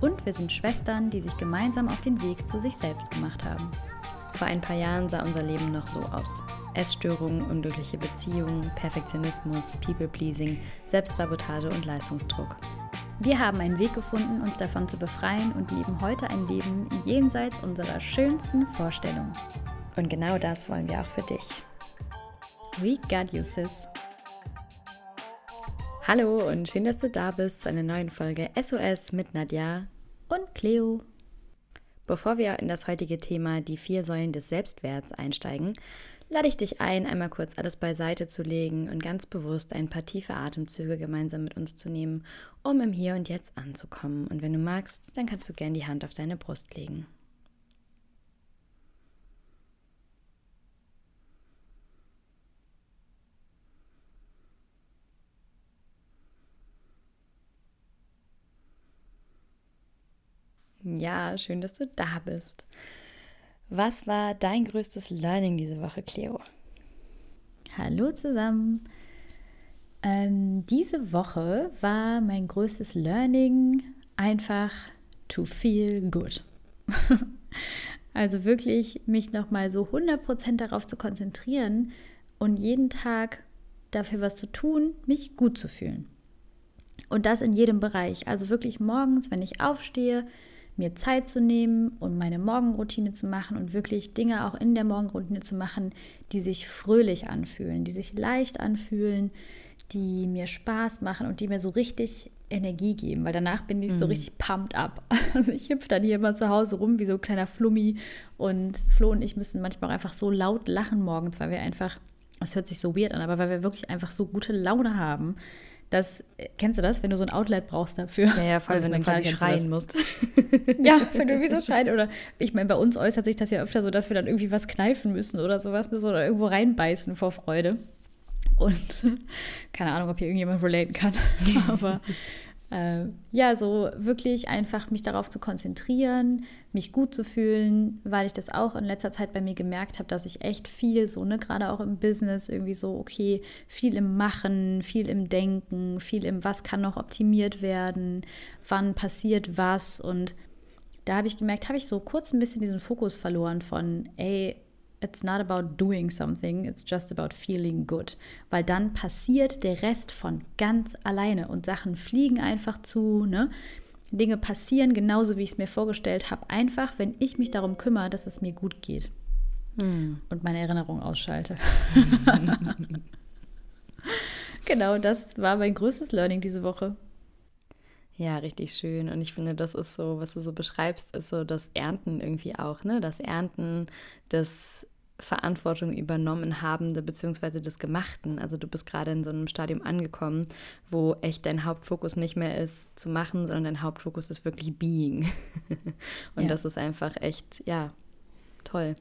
Und wir sind Schwestern, die sich gemeinsam auf den Weg zu sich selbst gemacht haben. Vor ein paar Jahren sah unser Leben noch so aus. Essstörungen, unglückliche Beziehungen, Perfektionismus, People-Pleasing, Selbstsabotage und Leistungsdruck. Wir haben einen Weg gefunden, uns davon zu befreien und leben heute ein Leben jenseits unserer schönsten Vorstellungen. Und genau das wollen wir auch für dich. We got you, sis. Hallo und schön, dass du da bist zu einer neuen Folge SOS mit Nadja und Cleo. Bevor wir in das heutige Thema die vier Säulen des Selbstwerts einsteigen, lade ich dich ein, einmal kurz alles beiseite zu legen und ganz bewusst ein paar tiefe Atemzüge gemeinsam mit uns zu nehmen, um im Hier und Jetzt anzukommen. Und wenn du magst, dann kannst du gern die Hand auf deine Brust legen. Ja, schön, dass du da bist. Was war dein größtes Learning diese Woche, Cleo? Hallo zusammen. Ähm, diese Woche war mein größtes Learning einfach to feel good. also wirklich mich nochmal so 100% darauf zu konzentrieren und jeden Tag dafür was zu tun, mich gut zu fühlen. Und das in jedem Bereich. Also wirklich morgens, wenn ich aufstehe, mir Zeit zu nehmen und meine Morgenroutine zu machen und wirklich Dinge auch in der Morgenroutine zu machen, die sich fröhlich anfühlen, die sich leicht anfühlen, die mir Spaß machen und die mir so richtig Energie geben, weil danach bin ich mhm. so richtig pumped up. Also ich hüpfe dann hier immer zu Hause rum wie so ein kleiner Flummi und Flo und ich müssen manchmal auch einfach so laut lachen morgens, weil wir einfach, das hört sich so weird an, aber weil wir wirklich einfach so gute Laune haben das, kennst du das, wenn du so ein Outlet brauchst dafür? Ja, ja, voll, also wenn du quasi schreien musst. ja, wenn du wie so schreien oder ich meine, bei uns äußert sich das ja öfter so, dass wir dann irgendwie was kneifen müssen oder sowas ne, so, oder irgendwo reinbeißen vor Freude. Und keine Ahnung, ob hier irgendjemand relaten kann, aber äh, ja, so wirklich einfach mich darauf zu konzentrieren, mich gut zu fühlen, weil ich das auch in letzter Zeit bei mir gemerkt habe, dass ich echt viel so, ne, gerade auch im Business irgendwie so, okay, viel im Machen, viel im Denken, viel im Was kann noch optimiert werden, wann passiert was. Und da habe ich gemerkt, habe ich so kurz ein bisschen diesen Fokus verloren von, ey, it's not about doing something, it's just about feeling good. Weil dann passiert der Rest von ganz alleine und Sachen fliegen einfach zu, ne? Dinge passieren genauso, wie ich es mir vorgestellt habe, einfach, wenn ich mich darum kümmere, dass es mir gut geht. Hm. Und meine Erinnerung ausschalte. genau, das war mein größtes Learning diese Woche. Ja, richtig schön. Und ich finde, das ist so, was du so beschreibst, ist so das Ernten irgendwie auch, ne? Das Ernten des Verantwortung übernommen habende beziehungsweise des Gemachten. Also du bist gerade in so einem Stadium angekommen, wo echt dein Hauptfokus nicht mehr ist zu machen, sondern dein Hauptfokus ist wirklich Being. Und ja. das ist einfach echt, ja, toll.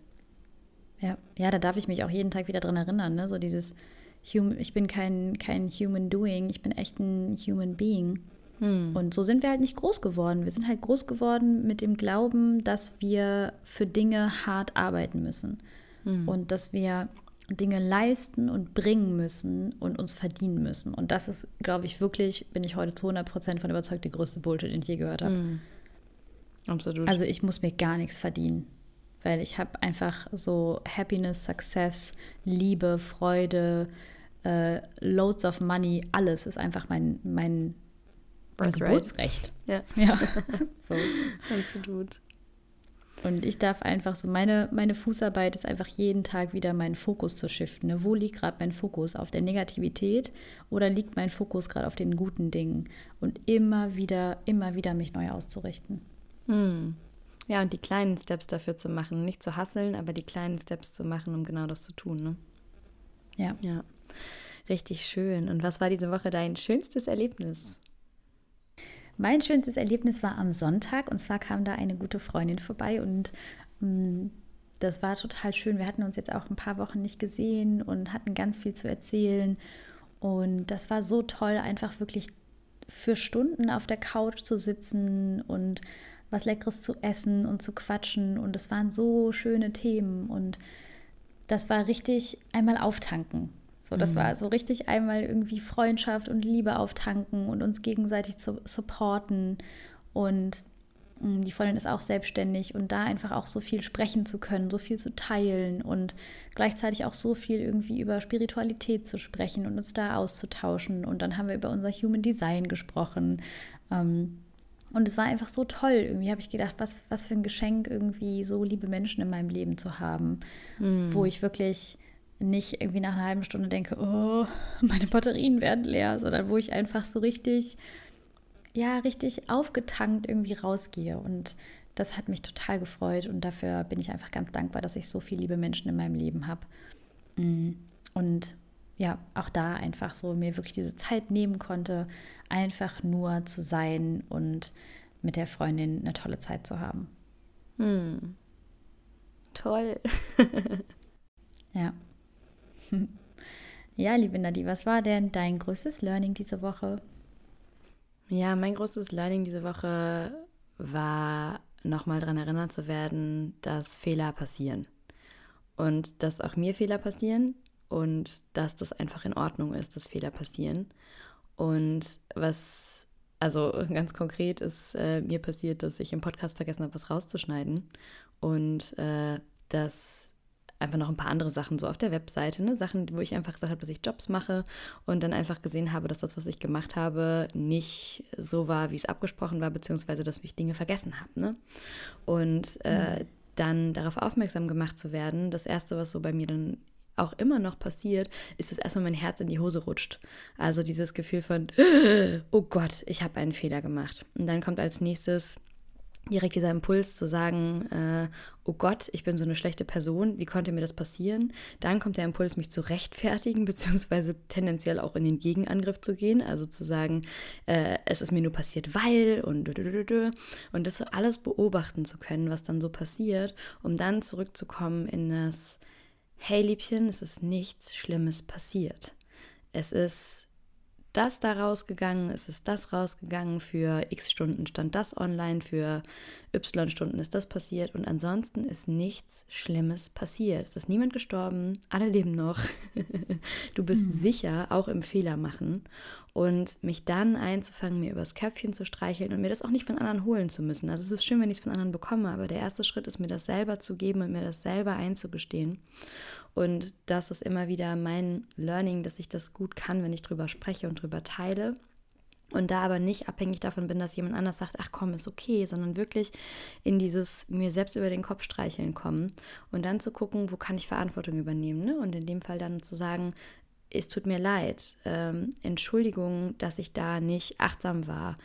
Ja, ja, da darf ich mich auch jeden Tag wieder dran erinnern, ne? So dieses Hum ich bin kein, kein Human Doing, ich bin echt ein Human Being. Hm. Und so sind wir halt nicht groß geworden. Wir sind halt groß geworden mit dem Glauben, dass wir für Dinge hart arbeiten müssen mhm. und dass wir Dinge leisten und bringen müssen und uns verdienen müssen. Und das ist, glaube ich, wirklich, bin ich heute zu 100 Prozent von überzeugt, der größte Bullshit, den ich je gehört habe. Mhm. Absolut. Also ich muss mir gar nichts verdienen, weil ich habe einfach so Happiness, Success, Liebe, Freude, äh, loads of money, alles ist einfach mein, mein, mein Geburtsrecht. Ja, ja. so. Absolut. Und ich darf einfach so, meine, meine Fußarbeit ist einfach jeden Tag wieder meinen Fokus zu shiften. Ne? Wo liegt gerade mein Fokus? Auf der Negativität oder liegt mein Fokus gerade auf den guten Dingen? Und immer wieder, immer wieder mich neu auszurichten. Hm. Ja, und die kleinen Steps dafür zu machen. Nicht zu hasseln, aber die kleinen Steps zu machen, um genau das zu tun. Ne? Ja. Ja. Richtig schön. Und was war diese Woche dein schönstes Erlebnis? Mein schönstes Erlebnis war am Sonntag und zwar kam da eine gute Freundin vorbei und mh, mm, das war total schön. Wir hatten uns jetzt auch ein paar Wochen nicht gesehen und hatten ganz viel zu erzählen. Und das war so toll, einfach wirklich für Stunden auf der Couch zu sitzen und was Leckeres zu essen und zu quatschen. Und es waren so schöne Themen. Und das war richtig einmal auftanken. So, das mhm. war so richtig einmal irgendwie Freundschaft und Liebe auftanken und uns gegenseitig zu supporten. Und mm, die Freundin ist auch selbstständig und da einfach auch so viel sprechen zu können, so viel zu teilen und gleichzeitig auch so viel irgendwie über Spiritualität zu sprechen und uns da auszutauschen. Und dann haben wir über unser Human Design gesprochen. Ähm, und es war einfach so toll. Irgendwie habe ich gedacht, was, was für ein Geschenk, irgendwie so liebe Menschen in meinem Leben zu haben, mm. wo ich wirklich nicht irgendwie nach einer halben Stunde denke, oh, meine Batterien werden leer, sondern wo ich einfach so richtig, ja, richtig aufgetankt irgendwie rausgehe. Und das hat mich total gefreut und dafür bin ich einfach ganz dankbar, dass ich so viele liebe Menschen in meinem Leben habe. Mm. Und ja, auch da einfach so mir wirklich diese Zeit nehmen konnte, einfach nur zu sein und mit der Freundin eine tolle Zeit zu haben. Hm. Toll. ja. Ja, liebe Nadi, was war denn dein größtes Learning diese Woche? Ja, mein größtes Learning diese Woche war, nochmal daran erinnert zu werden, dass Fehler passieren. Und dass auch mir Fehler passieren und dass das einfach in Ordnung ist, dass Fehler passieren. Und was, also ganz konkret ist äh, mir passiert, dass ich im Podcast vergessen habe, was rauszuschneiden. Und äh, dass einfach noch ein paar andere Sachen so auf der Webseite, ne? Sachen, wo ich einfach gesagt habe, dass ich Jobs mache und dann einfach gesehen habe, dass das, was ich gemacht habe, nicht so war, wie es abgesprochen war, beziehungsweise dass ich Dinge vergessen habe. Ne? Und äh, mhm. dann darauf aufmerksam gemacht zu werden, das Erste, was so bei mir dann auch immer noch passiert, ist, dass erstmal mein Herz in die Hose rutscht. Also dieses Gefühl von, oh Gott, ich habe einen Fehler gemacht. Und dann kommt als nächstes direkt dieser Impuls zu sagen, äh, oh Gott, ich bin so eine schlechte Person, wie konnte mir das passieren? Dann kommt der Impuls, mich zu rechtfertigen, beziehungsweise tendenziell auch in den Gegenangriff zu gehen, also zu sagen, äh, es ist mir nur passiert, weil und und das alles beobachten zu können, was dann so passiert, um dann zurückzukommen in das, hey Liebchen, es ist nichts Schlimmes passiert. Es ist das da rausgegangen, es ist das rausgegangen, für x Stunden stand das online, für y Stunden ist das passiert und ansonsten ist nichts Schlimmes passiert. Es ist niemand gestorben, alle leben noch. du bist mhm. sicher auch im Fehler machen und mich dann einzufangen, mir übers Köpfchen zu streicheln und mir das auch nicht von anderen holen zu müssen. Also es ist schön, wenn ich es von anderen bekomme, aber der erste Schritt ist mir das selber zu geben und mir das selber einzugestehen. Und das ist immer wieder mein Learning, dass ich das gut kann, wenn ich drüber spreche und drüber teile. Und da aber nicht abhängig davon bin, dass jemand anders sagt, ach komm, ist okay, sondern wirklich in dieses mir selbst über den Kopf streicheln kommen und dann zu gucken, wo kann ich Verantwortung übernehmen. Ne? Und in dem Fall dann zu sagen, es tut mir leid, ähm, Entschuldigung, dass ich da nicht achtsam war.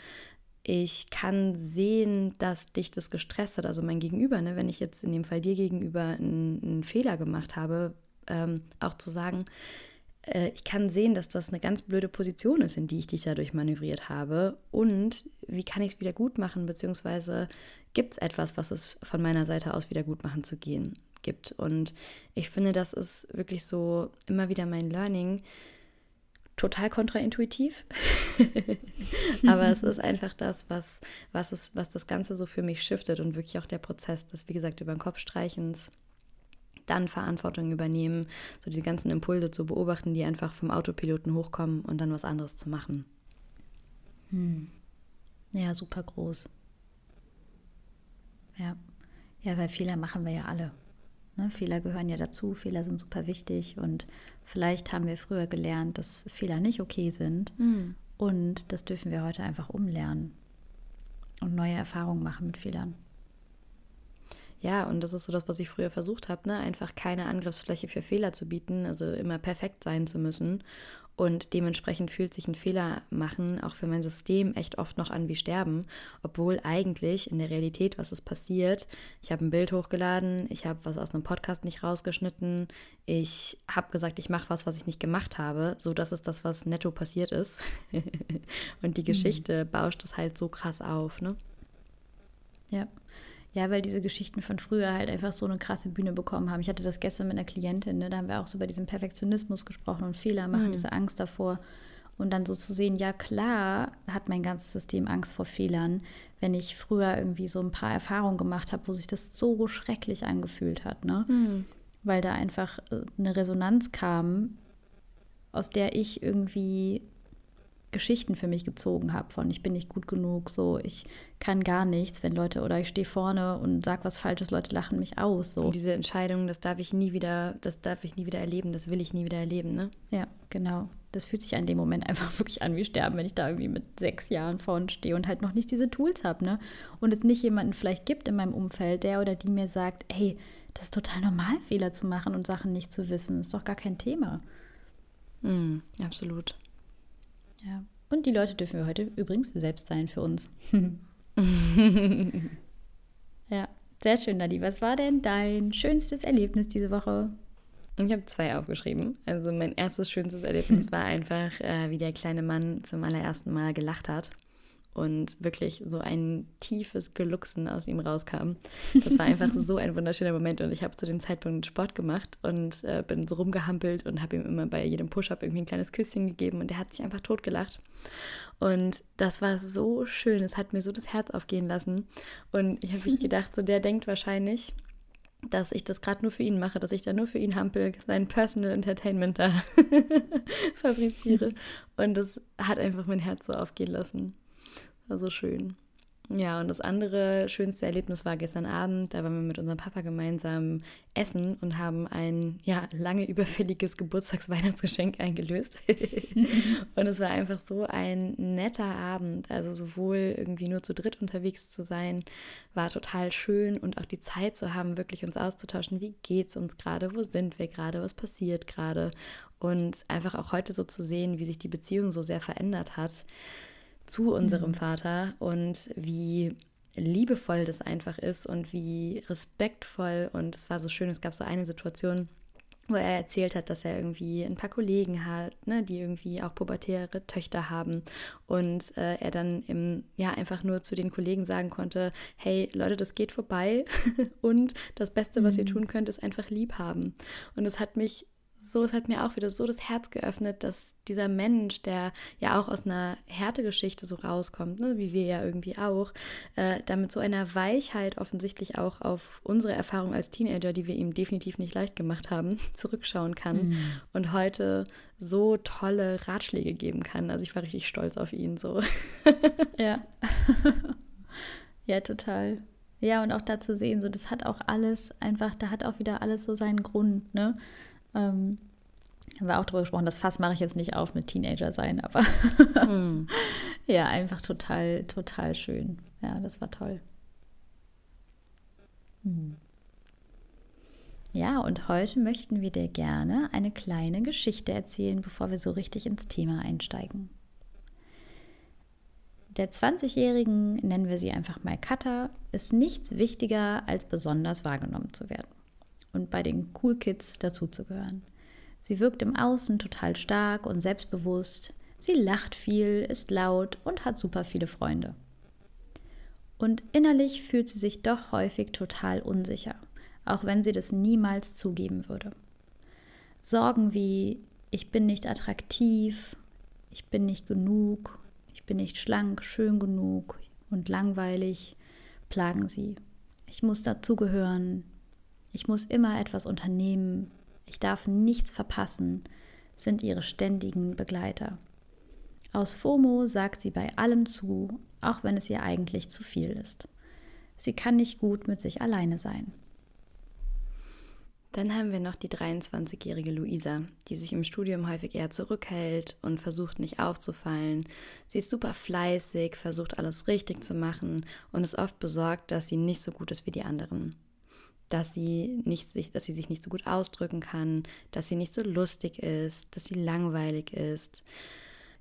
Ich kann sehen, dass dich das gestresst hat, also mein Gegenüber, ne? wenn ich jetzt in dem Fall dir gegenüber einen, einen Fehler gemacht habe, ähm, auch zu sagen, äh, ich kann sehen, dass das eine ganz blöde Position ist, in die ich dich dadurch manövriert habe. Und wie kann ich es wieder gut machen, beziehungsweise gibt es etwas, was es von meiner Seite aus wieder gut machen zu gehen gibt. Und ich finde, das ist wirklich so immer wieder mein Learning. Total kontraintuitiv. Aber es ist einfach das, was, was, es, was das Ganze so für mich shiftet und wirklich auch der Prozess des, wie gesagt, über den Kopf streichens dann Verantwortung übernehmen, so diese ganzen Impulse zu beobachten, die einfach vom Autopiloten hochkommen und dann was anderes zu machen. Hm. Ja, super groß. Ja. Ja, weil Fehler machen wir ja alle. Ne? Fehler gehören ja dazu, Fehler sind super wichtig und vielleicht haben wir früher gelernt, dass Fehler nicht okay sind hm. und das dürfen wir heute einfach umlernen und neue Erfahrungen machen mit Fehlern. Ja, und das ist so das, was ich früher versucht habe, ne? einfach keine Angriffsfläche für Fehler zu bieten, also immer perfekt sein zu müssen. Und dementsprechend fühlt sich ein Fehler machen auch für mein System echt oft noch an wie Sterben, obwohl eigentlich in der Realität, was ist passiert, ich habe ein Bild hochgeladen, ich habe was aus einem Podcast nicht rausgeschnitten, ich habe gesagt, ich mache was, was ich nicht gemacht habe, so das ist das, was netto passiert ist. Und die mhm. Geschichte mhm. bauscht es halt so krass auf, ne? Ja. Ja, weil diese Geschichten von früher halt einfach so eine krasse Bühne bekommen haben. Ich hatte das gestern mit einer Klientin, ne? da haben wir auch so über diesen Perfektionismus gesprochen und Fehler machen, mhm. diese Angst davor. Und dann so zu sehen, ja klar hat mein ganzes System Angst vor Fehlern, wenn ich früher irgendwie so ein paar Erfahrungen gemacht habe, wo sich das so schrecklich angefühlt hat, ne? Mhm. Weil da einfach äh, eine Resonanz kam, aus der ich irgendwie Geschichten für mich gezogen habe von ich bin nicht gut genug, so ich kann gar nichts, wenn Leute oder ich stehe vorne und sag was Falsches, Leute lachen mich aus. So. Und diese Entscheidung, das darf ich nie wieder, das darf ich nie wieder erleben, das will ich nie wieder erleben, ne? Ja, genau. Das fühlt sich an dem Moment einfach wirklich an wie Sterben, wenn ich da irgendwie mit sechs Jahren vorne stehe und halt noch nicht diese Tools habe, ne? Und es nicht jemanden vielleicht gibt in meinem Umfeld, der oder die mir sagt, hey, das ist total normal, Fehler zu machen und Sachen nicht zu wissen. Das ist doch gar kein Thema. Mm, absolut. Ja. Und die Leute dürfen wir heute übrigens selbst sein für uns. ja, sehr schön, Nadi. Was war denn dein schönstes Erlebnis diese Woche? Ich habe zwei aufgeschrieben. Also mein erstes schönstes Erlebnis war einfach, äh, wie der kleine Mann zum allerersten Mal gelacht hat und wirklich so ein tiefes Gelucksen aus ihm rauskam. Das war einfach so ein wunderschöner Moment und ich habe zu dem Zeitpunkt Sport gemacht und äh, bin so rumgehampelt und habe ihm immer bei jedem Push-up irgendwie ein kleines Küsschen gegeben und er hat sich einfach totgelacht. Und das war so schön, es hat mir so das Herz aufgehen lassen und ich habe mich gedacht, so der denkt wahrscheinlich, dass ich das gerade nur für ihn mache, dass ich da nur für ihn hampel, sein Personal Entertainment da fabriziere. Und das hat einfach mein Herz so aufgehen lassen. War so schön. Ja, und das andere schönste Erlebnis war gestern Abend. Da waren wir mit unserem Papa gemeinsam essen und haben ein ja, lange überfälliges Geburtstagsweihnachtsgeschenk eingelöst. und es war einfach so ein netter Abend. Also sowohl irgendwie nur zu dritt unterwegs zu sein, war total schön und auch die Zeit zu haben, wirklich uns auszutauschen. Wie geht's uns gerade? Wo sind wir gerade? Was passiert gerade? Und einfach auch heute so zu sehen, wie sich die Beziehung so sehr verändert hat zu unserem mhm. Vater und wie liebevoll das einfach ist und wie respektvoll. Und es war so schön, es gab so eine Situation, wo er erzählt hat, dass er irgendwie ein paar Kollegen hat, ne, die irgendwie auch pubertäre Töchter haben und äh, er dann im, ja einfach nur zu den Kollegen sagen konnte, hey Leute, das geht vorbei und das Beste, was mhm. ihr tun könnt, ist einfach lieb haben. Und es hat mich so, es hat mir auch wieder so das Herz geöffnet, dass dieser Mensch, der ja auch aus einer Härtegeschichte so rauskommt, ne, wie wir ja irgendwie auch, äh, damit so einer Weichheit offensichtlich auch auf unsere Erfahrung als Teenager, die wir ihm definitiv nicht leicht gemacht haben, zurückschauen kann mhm. und heute so tolle Ratschläge geben kann. Also ich war richtig stolz auf ihn so. ja. ja, total. Ja, und auch da zu sehen, so das hat auch alles einfach, da hat auch wieder alles so seinen Grund, ne? Ähm, haben wir auch darüber gesprochen, das Fass mache ich jetzt nicht auf mit Teenager sein, aber mm. ja, einfach total, total schön. Ja, das war toll. Hm. Ja, und heute möchten wir dir gerne eine kleine Geschichte erzählen, bevor wir so richtig ins Thema einsteigen. Der 20-Jährigen, nennen wir sie einfach mal Katha, ist nichts wichtiger, als besonders wahrgenommen zu werden und bei den Cool Kids dazuzugehören. Sie wirkt im Außen total stark und selbstbewusst. Sie lacht viel, ist laut und hat super viele Freunde. Und innerlich fühlt sie sich doch häufig total unsicher, auch wenn sie das niemals zugeben würde. Sorgen wie ich bin nicht attraktiv, ich bin nicht genug, ich bin nicht schlank, schön genug und langweilig plagen sie. Ich muss dazugehören, ich muss immer etwas unternehmen, ich darf nichts verpassen, sind ihre ständigen Begleiter. Aus FOMO sagt sie bei allem zu, auch wenn es ihr eigentlich zu viel ist. Sie kann nicht gut mit sich alleine sein. Dann haben wir noch die 23-jährige Luisa, die sich im Studium häufig eher zurückhält und versucht nicht aufzufallen. Sie ist super fleißig, versucht alles richtig zu machen und ist oft besorgt, dass sie nicht so gut ist wie die anderen. Dass sie, nicht, dass sie sich nicht so gut ausdrücken kann, dass sie nicht so lustig ist, dass sie langweilig ist.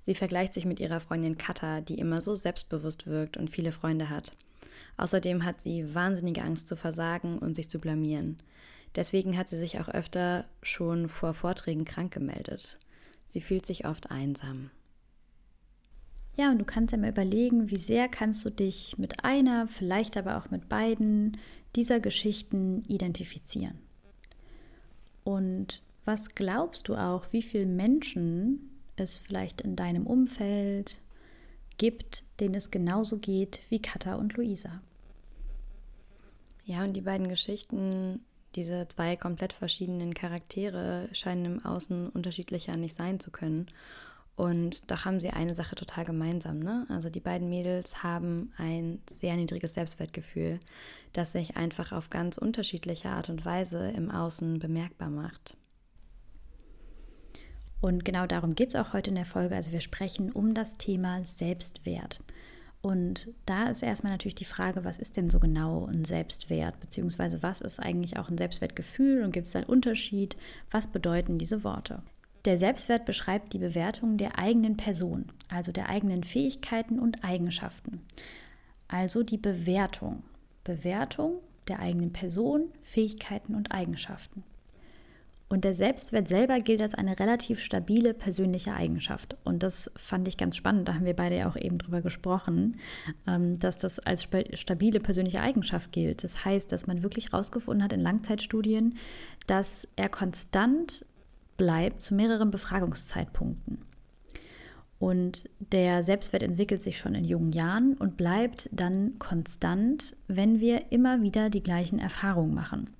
Sie vergleicht sich mit ihrer Freundin Katha, die immer so selbstbewusst wirkt und viele Freunde hat. Außerdem hat sie wahnsinnige Angst zu versagen und sich zu blamieren. Deswegen hat sie sich auch öfter schon vor Vorträgen krank gemeldet. Sie fühlt sich oft einsam. Ja, und du kannst ja mal überlegen, wie sehr kannst du dich mit einer, vielleicht aber auch mit beiden dieser Geschichten identifizieren. Und was glaubst du auch, wie viele Menschen es vielleicht in deinem Umfeld gibt, denen es genauso geht wie Katha und Luisa? Ja, und die beiden Geschichten, diese zwei komplett verschiedenen Charaktere, scheinen im Außen unterschiedlicher nicht sein zu können. Und doch haben sie eine Sache total gemeinsam. Ne? Also die beiden Mädels haben ein sehr niedriges Selbstwertgefühl, das sich einfach auf ganz unterschiedliche Art und Weise im Außen bemerkbar macht. Und genau darum geht es auch heute in der Folge. Also wir sprechen um das Thema Selbstwert. Und da ist erstmal natürlich die Frage, was ist denn so genau ein Selbstwert, beziehungsweise was ist eigentlich auch ein Selbstwertgefühl und gibt es einen Unterschied? Was bedeuten diese Worte? Der Selbstwert beschreibt die Bewertung der eigenen Person, also der eigenen Fähigkeiten und Eigenschaften. Also die Bewertung. Bewertung der eigenen Person, Fähigkeiten und Eigenschaften. Und der Selbstwert selber gilt als eine relativ stabile persönliche Eigenschaft. Und das fand ich ganz spannend, da haben wir beide ja auch eben drüber gesprochen, ähm, dass das als stabile persönliche Eigenschaft gilt. Das heißt, dass man wirklich herausgefunden hat in Langzeitstudien, dass er konstant bleibt zu mehreren Befragungszeitpunkten. Und der Selbstwert entwickelt sich schon in jungen Jahren und bleibt dann konstant, wenn wir immer wieder die gleichen Erfahrungen machen.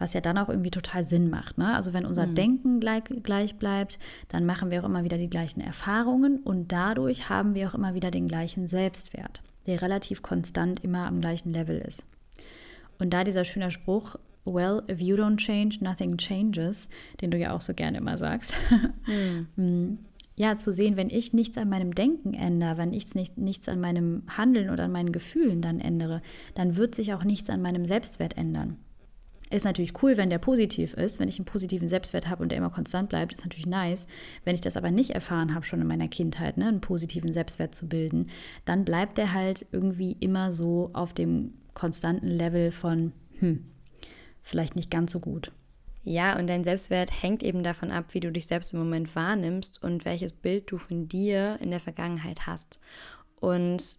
Was ja dann auch irgendwie total Sinn macht. Ne? Also wenn unser mhm. Denken gleich, gleich bleibt, dann machen wir auch immer wieder die gleichen Erfahrungen und dadurch haben wir auch immer wieder den gleichen Selbstwert, der relativ konstant immer am gleichen Level ist. Und da dieser schöne Spruch, well, if you don't change, nothing changes, den du ja auch so gerne immer sagst. Mhm. ja, zu sehen, wenn ich nichts an meinem Denken ändere, wenn ich nicht, nichts an meinem Handeln oder an meinen Gefühlen dann ändere, dann wird sich auch nichts an meinem Selbstwert ändern. Ist natürlich cool, wenn der positiv ist, wenn ich einen positiven Selbstwert habe und der immer konstant bleibt, ist natürlich nice. Wenn ich das aber nicht erfahren habe, schon in meiner Kindheit, ne, einen positiven Selbstwert zu bilden, dann bleibt der halt irgendwie immer so auf dem konstanten Level von, hm, vielleicht nicht ganz so gut. Ja, und dein Selbstwert hängt eben davon ab, wie du dich selbst im Moment wahrnimmst und welches Bild du von dir in der Vergangenheit hast. Und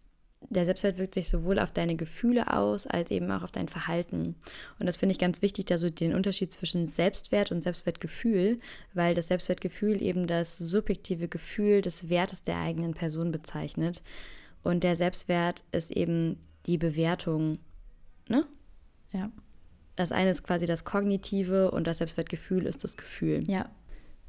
der Selbstwert wirkt sich sowohl auf deine Gefühle aus, als eben auch auf dein Verhalten. Und das finde ich ganz wichtig, da so den Unterschied zwischen Selbstwert und Selbstwertgefühl, weil das Selbstwertgefühl eben das subjektive Gefühl des Wertes der eigenen Person bezeichnet. Und der Selbstwert ist eben die Bewertung, ne? Ja. Das eine ist quasi das Kognitive und das Selbstwertgefühl ist das Gefühl. Ja.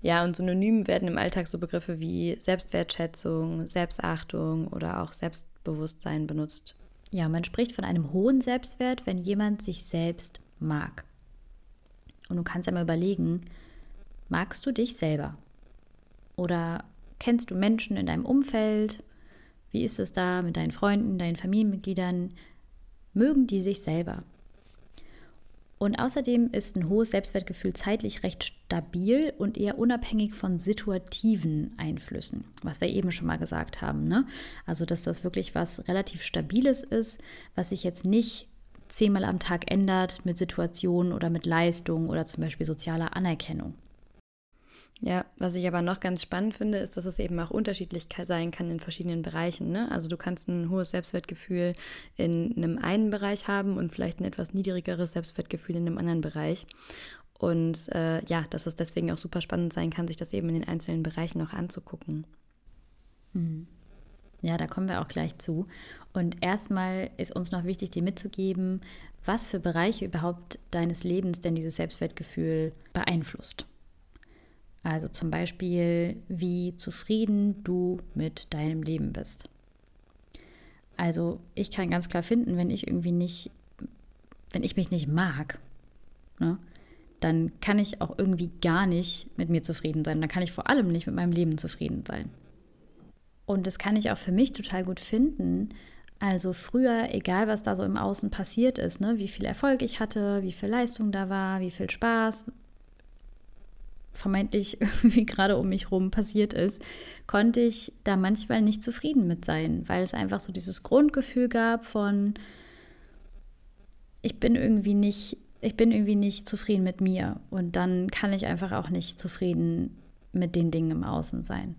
Ja, und synonym werden im Alltag so Begriffe wie Selbstwertschätzung, Selbstachtung oder auch Selbstbewusstsein benutzt. Ja, man spricht von einem hohen Selbstwert, wenn jemand sich selbst mag. Und du kannst einmal überlegen, magst du dich selber? Oder kennst du Menschen in deinem Umfeld? Wie ist es da mit deinen Freunden, deinen Familienmitgliedern? Mögen die sich selber? Und außerdem ist ein hohes Selbstwertgefühl zeitlich recht stabil und eher unabhängig von situativen Einflüssen, was wir eben schon mal gesagt haben. Ne? Also, dass das wirklich was relativ Stabiles ist, was sich jetzt nicht zehnmal am Tag ändert mit Situationen oder mit Leistung oder zum Beispiel sozialer Anerkennung. Ja, was ich aber noch ganz spannend finde, ist, dass es eben auch unterschiedlich sein kann in verschiedenen Bereichen. Ne? Also du kannst ein hohes Selbstwertgefühl in einem einen Bereich haben und vielleicht ein etwas niedrigeres Selbstwertgefühl in einem anderen Bereich. Und äh, ja, dass es deswegen auch super spannend sein kann, sich das eben in den einzelnen Bereichen auch anzugucken. Mhm. Ja, da kommen wir auch gleich zu. Und erstmal ist uns noch wichtig, dir mitzugeben, was für Bereiche überhaupt deines Lebens denn dieses Selbstwertgefühl beeinflusst. Also zum Beispiel, wie zufrieden du mit deinem Leben bist. Also ich kann ganz klar finden, wenn ich irgendwie nicht, wenn ich mich nicht mag, ne, dann kann ich auch irgendwie gar nicht mit mir zufrieden sein. Dann kann ich vor allem nicht mit meinem Leben zufrieden sein. Und das kann ich auch für mich total gut finden, Also früher, egal was da so im Außen passiert ist, ne, wie viel Erfolg ich hatte, wie viel Leistung da war, wie viel Spaß vermeintlich irgendwie gerade um mich herum passiert ist, konnte ich da manchmal nicht zufrieden mit sein, weil es einfach so dieses Grundgefühl gab von, ich bin irgendwie nicht, ich bin irgendwie nicht zufrieden mit mir und dann kann ich einfach auch nicht zufrieden mit den Dingen im Außen sein.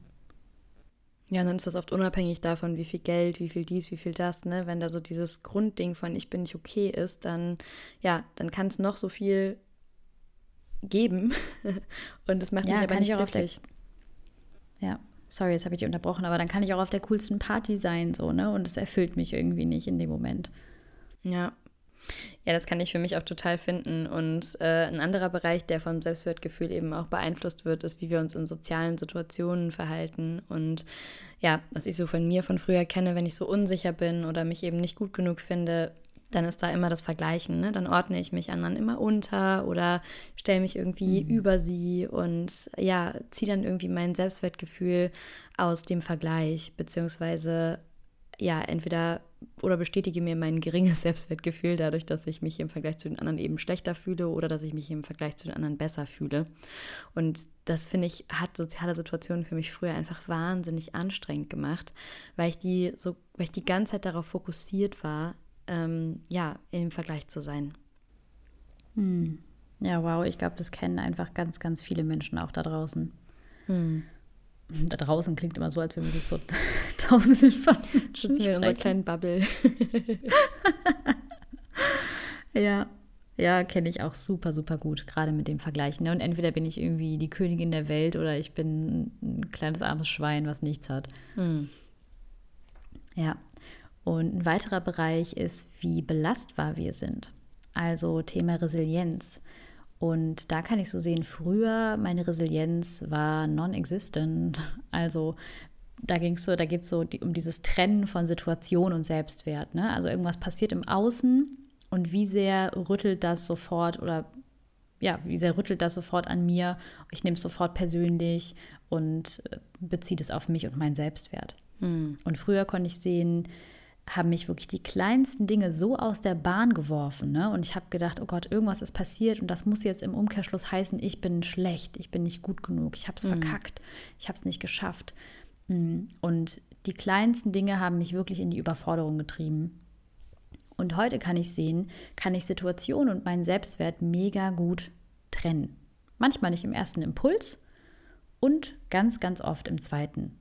Ja, und dann ist das oft unabhängig davon, wie viel Geld, wie viel dies, wie viel das, ne? Wenn da so dieses Grundding von ich bin nicht okay ist, dann, ja, dann kann es noch so viel geben. und das macht ja, mich aber nicht glücklich. ja, sorry, jetzt habe ich dich unterbrochen, aber dann kann ich auch auf der coolsten Party sein, so, ne? Und es erfüllt mich irgendwie nicht in dem Moment. Ja, ja, das kann ich für mich auch total finden. Und äh, ein anderer Bereich, der vom Selbstwertgefühl eben auch beeinflusst wird, ist, wie wir uns in sozialen Situationen verhalten. Und ja, was ich so von mir von früher kenne, wenn ich so unsicher bin oder mich eben nicht gut genug finde, dann ist da immer das Vergleichen. Ne? Dann ordne ich mich anderen immer unter oder stelle mich irgendwie mhm. über sie und ja, ziehe dann irgendwie mein Selbstwertgefühl aus dem Vergleich, beziehungsweise ja, entweder oder bestätige mir mein geringes Selbstwertgefühl dadurch, dass ich mich im Vergleich zu den anderen eben schlechter fühle oder dass ich mich im Vergleich zu den anderen besser fühle. Und das finde ich, hat soziale Situationen für mich früher einfach wahnsinnig anstrengend gemacht, weil ich die so, weil ich die ganze Zeit darauf fokussiert war, ähm, ja, im Vergleich zu sein. Hm. Ja, wow, ich glaube, das kennen einfach ganz, ganz viele Menschen auch da draußen. Hm. Da draußen klingt immer so, als wenn wir so tausenden von Menschen wir in unserer kleinen Bubble. ja, ja, kenne ich auch super, super gut, gerade mit dem Vergleichen. Ne? Und entweder bin ich irgendwie die Königin der Welt oder ich bin ein kleines armes Schwein, was nichts hat. Hm. Ja, und ein weiterer Bereich ist, wie belastbar wir sind. Also Thema Resilienz. Und da kann ich so sehen, früher meine Resilienz war non-existent. Also da ging es so, da geht es so um dieses Trennen von Situation und Selbstwert. Ne? Also irgendwas passiert im Außen und wie sehr rüttelt das sofort oder ja, wie sehr rüttelt das sofort an mir? Ich nehme es sofort persönlich und äh, beziehe es auf mich und meinen Selbstwert. Hm. Und früher konnte ich sehen, haben mich wirklich die kleinsten Dinge so aus der Bahn geworfen. Ne? Und ich habe gedacht, oh Gott, irgendwas ist passiert und das muss jetzt im Umkehrschluss heißen, ich bin schlecht, ich bin nicht gut genug, ich habe es mhm. verkackt, ich habe es nicht geschafft. Mm. Und die kleinsten Dinge haben mich wirklich in die Überforderung getrieben. Und heute kann ich sehen, kann ich Situationen und meinen Selbstwert mega gut trennen. Manchmal nicht im ersten Impuls und ganz, ganz oft im zweiten.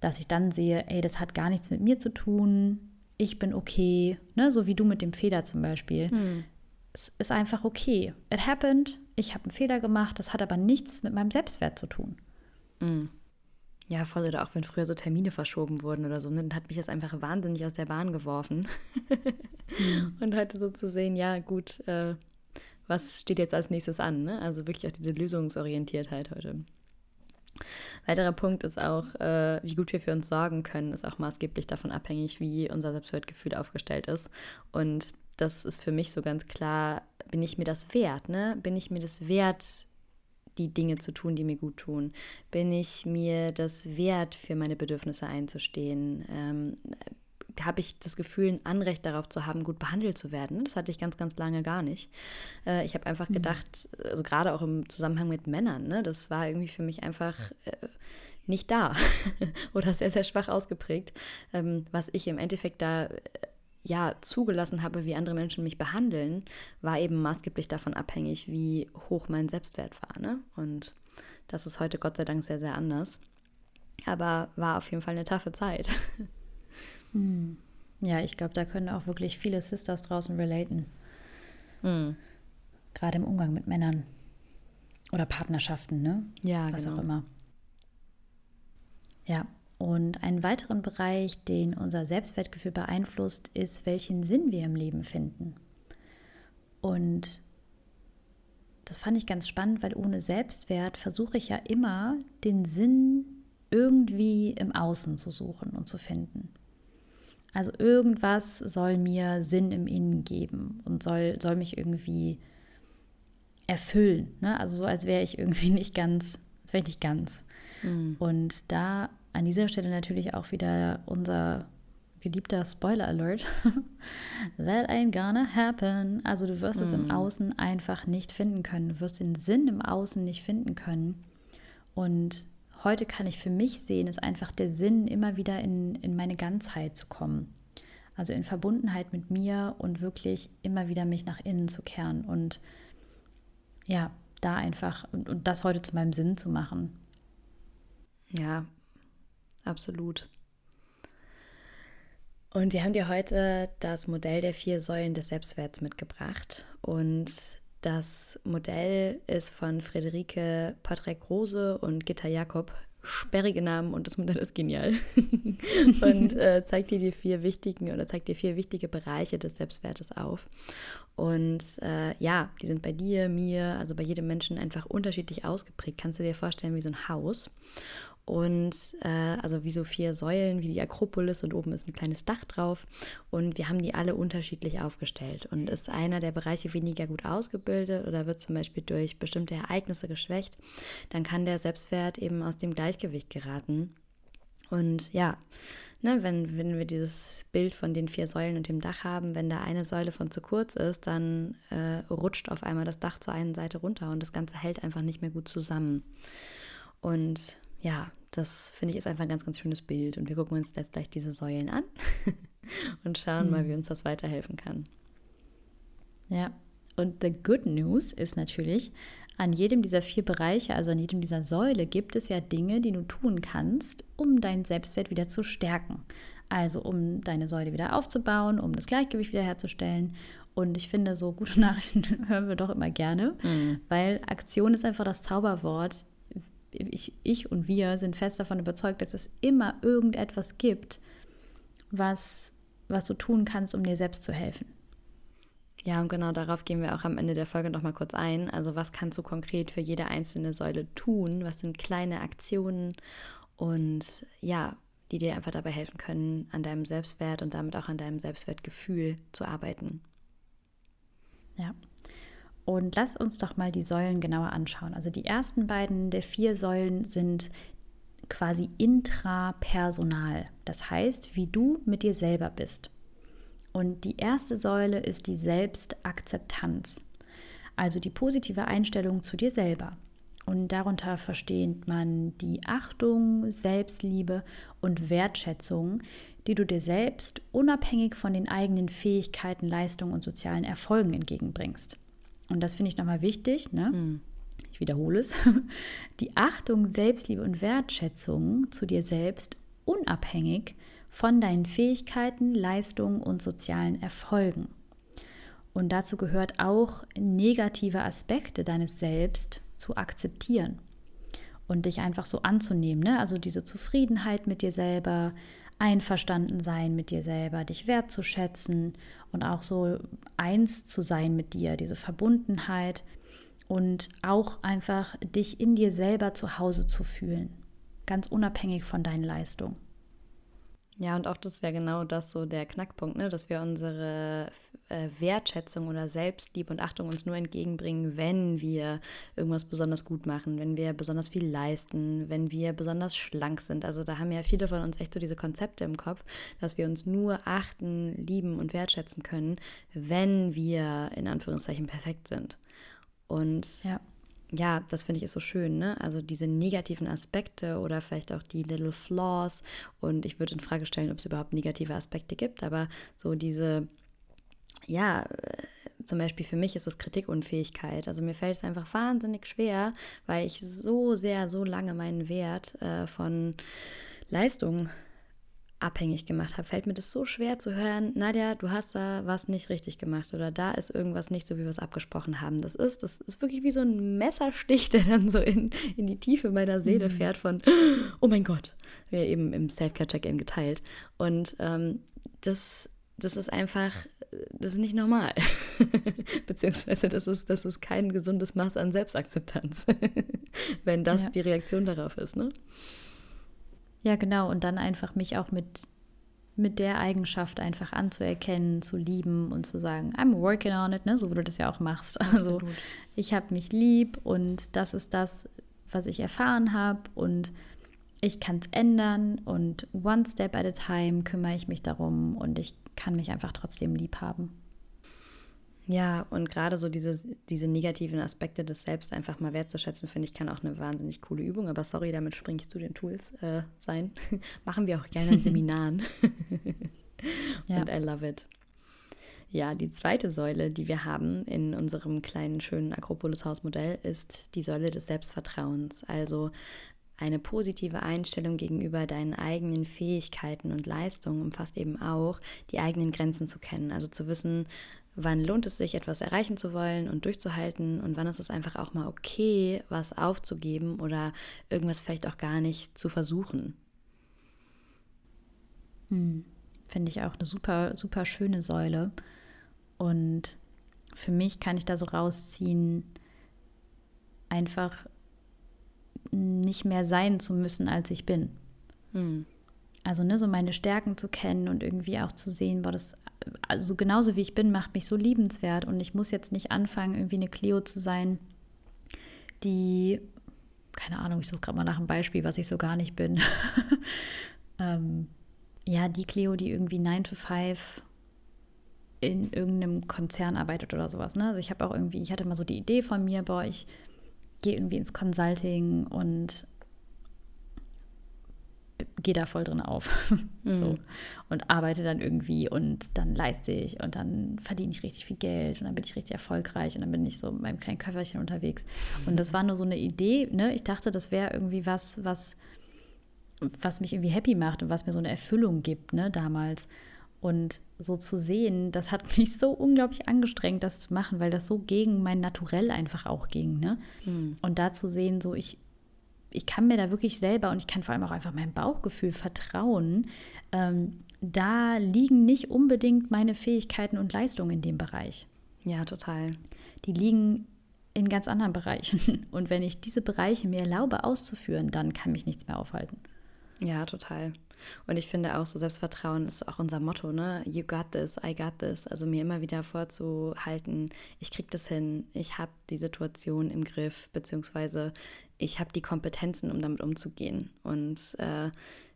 Dass ich dann sehe, ey, das hat gar nichts mit mir zu tun, ich bin okay, ne? so wie du mit dem Fehler zum Beispiel. Hm. Es ist einfach okay. It happened, ich habe einen Fehler gemacht, das hat aber nichts mit meinem Selbstwert zu tun. Hm. Ja, voll, oder auch wenn früher so Termine verschoben wurden oder so, ne, dann hat mich das einfach wahnsinnig aus der Bahn geworfen. mhm. Und heute so zu sehen, ja, gut, äh, was steht jetzt als nächstes an? Ne? Also wirklich auch diese Lösungsorientiertheit heute. Weiterer Punkt ist auch, äh, wie gut wir für uns sorgen können, ist auch maßgeblich davon abhängig, wie unser Selbstwertgefühl aufgestellt ist. Und das ist für mich so ganz klar, bin ich mir das wert, ne? Bin ich mir das wert, die Dinge zu tun, die mir gut tun? Bin ich mir das wert, für meine Bedürfnisse einzustehen? Ähm, habe ich das Gefühl, ein Anrecht darauf zu haben, gut behandelt zu werden. Das hatte ich ganz, ganz lange gar nicht. Äh, ich habe einfach mhm. gedacht, also gerade auch im Zusammenhang mit Männern, ne, das war irgendwie für mich einfach äh, nicht da oder sehr, sehr schwach ausgeprägt, ähm, was ich im Endeffekt da äh, ja zugelassen habe, wie andere Menschen mich behandeln, war eben maßgeblich davon abhängig, wie hoch mein Selbstwert war. Ne? Und das ist heute Gott sei Dank sehr, sehr anders. Aber war auf jeden Fall eine taffe Zeit. Hm. Ja, ich glaube, da können auch wirklich viele Sisters draußen relaten. Hm. Gerade im Umgang mit Männern. Oder Partnerschaften, ne? Ja, Was genau. auch immer. Ja, und einen weiteren Bereich, den unser Selbstwertgefühl beeinflusst, ist, welchen Sinn wir im Leben finden. Und das fand ich ganz spannend, weil ohne Selbstwert versuche ich ja immer, den Sinn irgendwie im Außen zu suchen und zu finden. Also irgendwas soll mir Sinn im Innen geben und soll, soll mich irgendwie erfüllen. Ne? Also so, als wäre ich irgendwie nicht ganz, als wäre ich nicht ganz. Mhm. Und da an dieser Stelle natürlich auch wieder unser geliebter Spoiler Alert, that ain't gonna happen. Also du wirst mm. es im mhm. Außen einfach nicht finden können. Du wirst den Sinn im Außen nicht finden können. Und heute kann ich für mich sehen, ist einfach der Sinn, immer wieder in, in meine Ganzheit zu kommen. Also in Verbundenheit mit mir und wirklich immer wieder mich nach innen zu kehren und ja, da einfach und, und das heute zu meinem Sinn zu machen. Ja, absolut. Und wir haben dir heute das Modell der vier Säulen des Selbstwerts mitgebracht. Und das Modell ist von Friederike Patrick Rose und Gitta Jakob sperrige Namen und das Modell ist genial. und äh, zeigt dir die vier wichtigen oder zeigt dir vier wichtige Bereiche des Selbstwertes auf. Und äh, ja, die sind bei dir, mir, also bei jedem Menschen einfach unterschiedlich ausgeprägt. Kannst du dir vorstellen wie so ein Haus und äh, also wie so vier Säulen, wie die Akropolis und oben ist ein kleines Dach drauf. Und wir haben die alle unterschiedlich aufgestellt. Und ist einer der Bereiche weniger gut ausgebildet oder wird zum Beispiel durch bestimmte Ereignisse geschwächt, dann kann der Selbstwert eben aus dem Gleichgewicht geraten. Und ja, ne, wenn, wenn wir dieses Bild von den vier Säulen und dem Dach haben, wenn da eine Säule von zu kurz ist, dann äh, rutscht auf einmal das Dach zur einen Seite runter und das Ganze hält einfach nicht mehr gut zusammen. Und ja, das finde ich ist einfach ein ganz, ganz schönes Bild. Und wir gucken uns jetzt gleich diese Säulen an und schauen mhm. mal, wie uns das weiterhelfen kann. Ja, und the good news ist natürlich, an jedem dieser vier Bereiche, also an jedem dieser Säule, gibt es ja Dinge, die du tun kannst, um deinen Selbstwert wieder zu stärken. Also um deine Säule wieder aufzubauen, um das Gleichgewicht wiederherzustellen. Und ich finde, so gute Nachrichten hören wir doch immer gerne, mhm. weil Aktion ist einfach das Zauberwort ich, ich und wir sind fest davon überzeugt, dass es immer irgendetwas gibt, was, was du tun kannst, um dir selbst zu helfen. Ja, und genau darauf gehen wir auch am Ende der Folge noch mal kurz ein. Also was kannst du konkret für jede einzelne Säule tun? Was sind kleine Aktionen und ja, die dir einfach dabei helfen können, an deinem Selbstwert und damit auch an deinem Selbstwertgefühl zu arbeiten. Ja, und lass uns doch mal die Säulen genauer anschauen. Also die ersten beiden der vier Säulen sind quasi intrapersonal. Das heißt, wie du mit dir selber bist. Und die erste Säule ist die Selbstakzeptanz. Also die positive Einstellung zu dir selber. Und darunter versteht man die Achtung, Selbstliebe und Wertschätzung, die du dir selbst unabhängig von den eigenen Fähigkeiten, Leistungen und sozialen Erfolgen entgegenbringst und das finde ich nochmal wichtig, ne? Mhm. ich wiederhole es, die Achtung, Selbstliebe und Wertschätzung zu dir selbst unabhängig von deinen Fähigkeiten, Leistungen und sozialen Erfolgen. Und dazu gehört auch negative Aspekte deines Selbst zu akzeptieren und dich einfach so anzunehmen. Ne? Also diese Zufriedenheit mit dir selber, einverstanden sein mit dir selber, dich wertzuschätzen und auch so eins zu sein mit dir, diese Verbundenheit und auch einfach dich in dir selber zu Hause zu fühlen, ganz unabhängig von deinen Leistungen. Ja, und oft ist ja genau das so der Knackpunkt, ne? dass wir unsere äh, Wertschätzung oder Selbstliebe und Achtung uns nur entgegenbringen, wenn wir irgendwas besonders gut machen, wenn wir besonders viel leisten, wenn wir besonders schlank sind. Also da haben ja viele von uns echt so diese Konzepte im Kopf, dass wir uns nur achten, lieben und wertschätzen können, wenn wir in Anführungszeichen perfekt sind. Und ja ja, das finde ich ist so schön, ne? Also diese negativen Aspekte oder vielleicht auch die Little Flaws. Und ich würde in Frage stellen, ob es überhaupt negative Aspekte gibt, aber so diese, ja, äh, zum Beispiel für mich ist es Kritikunfähigkeit. Also mir fällt es einfach wahnsinnig schwer, weil ich so sehr, so lange meinen Wert äh, von Leistung abhängig gemacht habe, fällt mir das so schwer zu hören, Nadja, du hast da was nicht richtig gemacht oder da ist irgendwas nicht so, wie wir es abgesprochen haben. Das ist, das ist wirklich wie so ein Messerstich, der dann so in, in die Tiefe meiner Seele mhm. fährt von, oh mein Gott, wir eben im Self-Care-Check-In geteilt. Und ähm, das, das ist einfach, das ist nicht normal. Beziehungsweise das ist, das ist kein gesundes Maß an Selbstakzeptanz, wenn das ja. die Reaktion darauf ist, ne? Ja, genau. Und dann einfach mich auch mit, mit der Eigenschaft einfach anzuerkennen, zu lieben und zu sagen, I'm working on it, ne? so wie du das ja auch machst. Also ich habe mich lieb und das ist das, was ich erfahren habe und ich kann es ändern und one step at a time kümmere ich mich darum und ich kann mich einfach trotzdem lieb haben. Ja, und gerade so diese, diese negativen Aspekte des Selbst einfach mal wertzuschätzen, finde ich, kann auch eine wahnsinnig coole Übung. Aber sorry, damit springe ich zu den Tools äh, sein. Machen wir auch gerne in Seminaren. ja. Und I love it. Ja, die zweite Säule, die wir haben in unserem kleinen, schönen Akropolis-Hausmodell, ist die Säule des Selbstvertrauens. Also eine positive Einstellung gegenüber deinen eigenen Fähigkeiten und Leistungen umfasst eben auch, die eigenen Grenzen zu kennen. Also zu wissen, wann lohnt es sich, etwas erreichen zu wollen und durchzuhalten und wann ist es einfach auch mal okay, was aufzugeben oder irgendwas vielleicht auch gar nicht zu versuchen. Hm. Finde ich auch eine super, super schöne Säule. Und für mich kann ich da so rausziehen, einfach nicht mehr sein zu müssen, als ich bin. Hm. Also ne, so meine Stärken zu kennen und irgendwie auch zu sehen, boah, das also genauso wie ich bin, macht mich so liebenswert und ich muss jetzt nicht anfangen, irgendwie eine Cleo zu sein, die, keine Ahnung, ich suche gerade mal nach einem Beispiel, was ich so gar nicht bin. ähm, ja, die Cleo, die irgendwie 9 to 5 in irgendeinem Konzern arbeitet oder sowas. Ne? Also ich habe auch irgendwie, ich hatte mal so die Idee von mir, boah, ich gehe irgendwie ins Consulting und gehe da voll drin auf. Mhm. so. Und arbeite dann irgendwie und dann leiste ich und dann verdiene ich richtig viel Geld und dann bin ich richtig erfolgreich und dann bin ich so mit meinem kleinen Köfferchen unterwegs. Und das war nur so eine Idee, ne? Ich dachte, das wäre irgendwie was, was, was mich irgendwie happy macht und was mir so eine Erfüllung gibt, ne, damals. Und so zu sehen, das hat mich so unglaublich angestrengt, das zu machen, weil das so gegen mein Naturell einfach auch ging. Ne? Mhm. Und da zu sehen, so ich ich kann mir da wirklich selber und ich kann vor allem auch einfach meinem Bauchgefühl vertrauen. Ähm, da liegen nicht unbedingt meine Fähigkeiten und Leistungen in dem Bereich. Ja, total. Die liegen in ganz anderen Bereichen. Und wenn ich diese Bereiche mir erlaube auszuführen, dann kann mich nichts mehr aufhalten. Ja, total. Und ich finde auch so Selbstvertrauen ist auch unser Motto, ne? You got this, I got this. Also mir immer wieder vorzuhalten, ich krieg das hin, ich habe die Situation im Griff, beziehungsweise ich habe die Kompetenzen, um damit umzugehen. Und äh,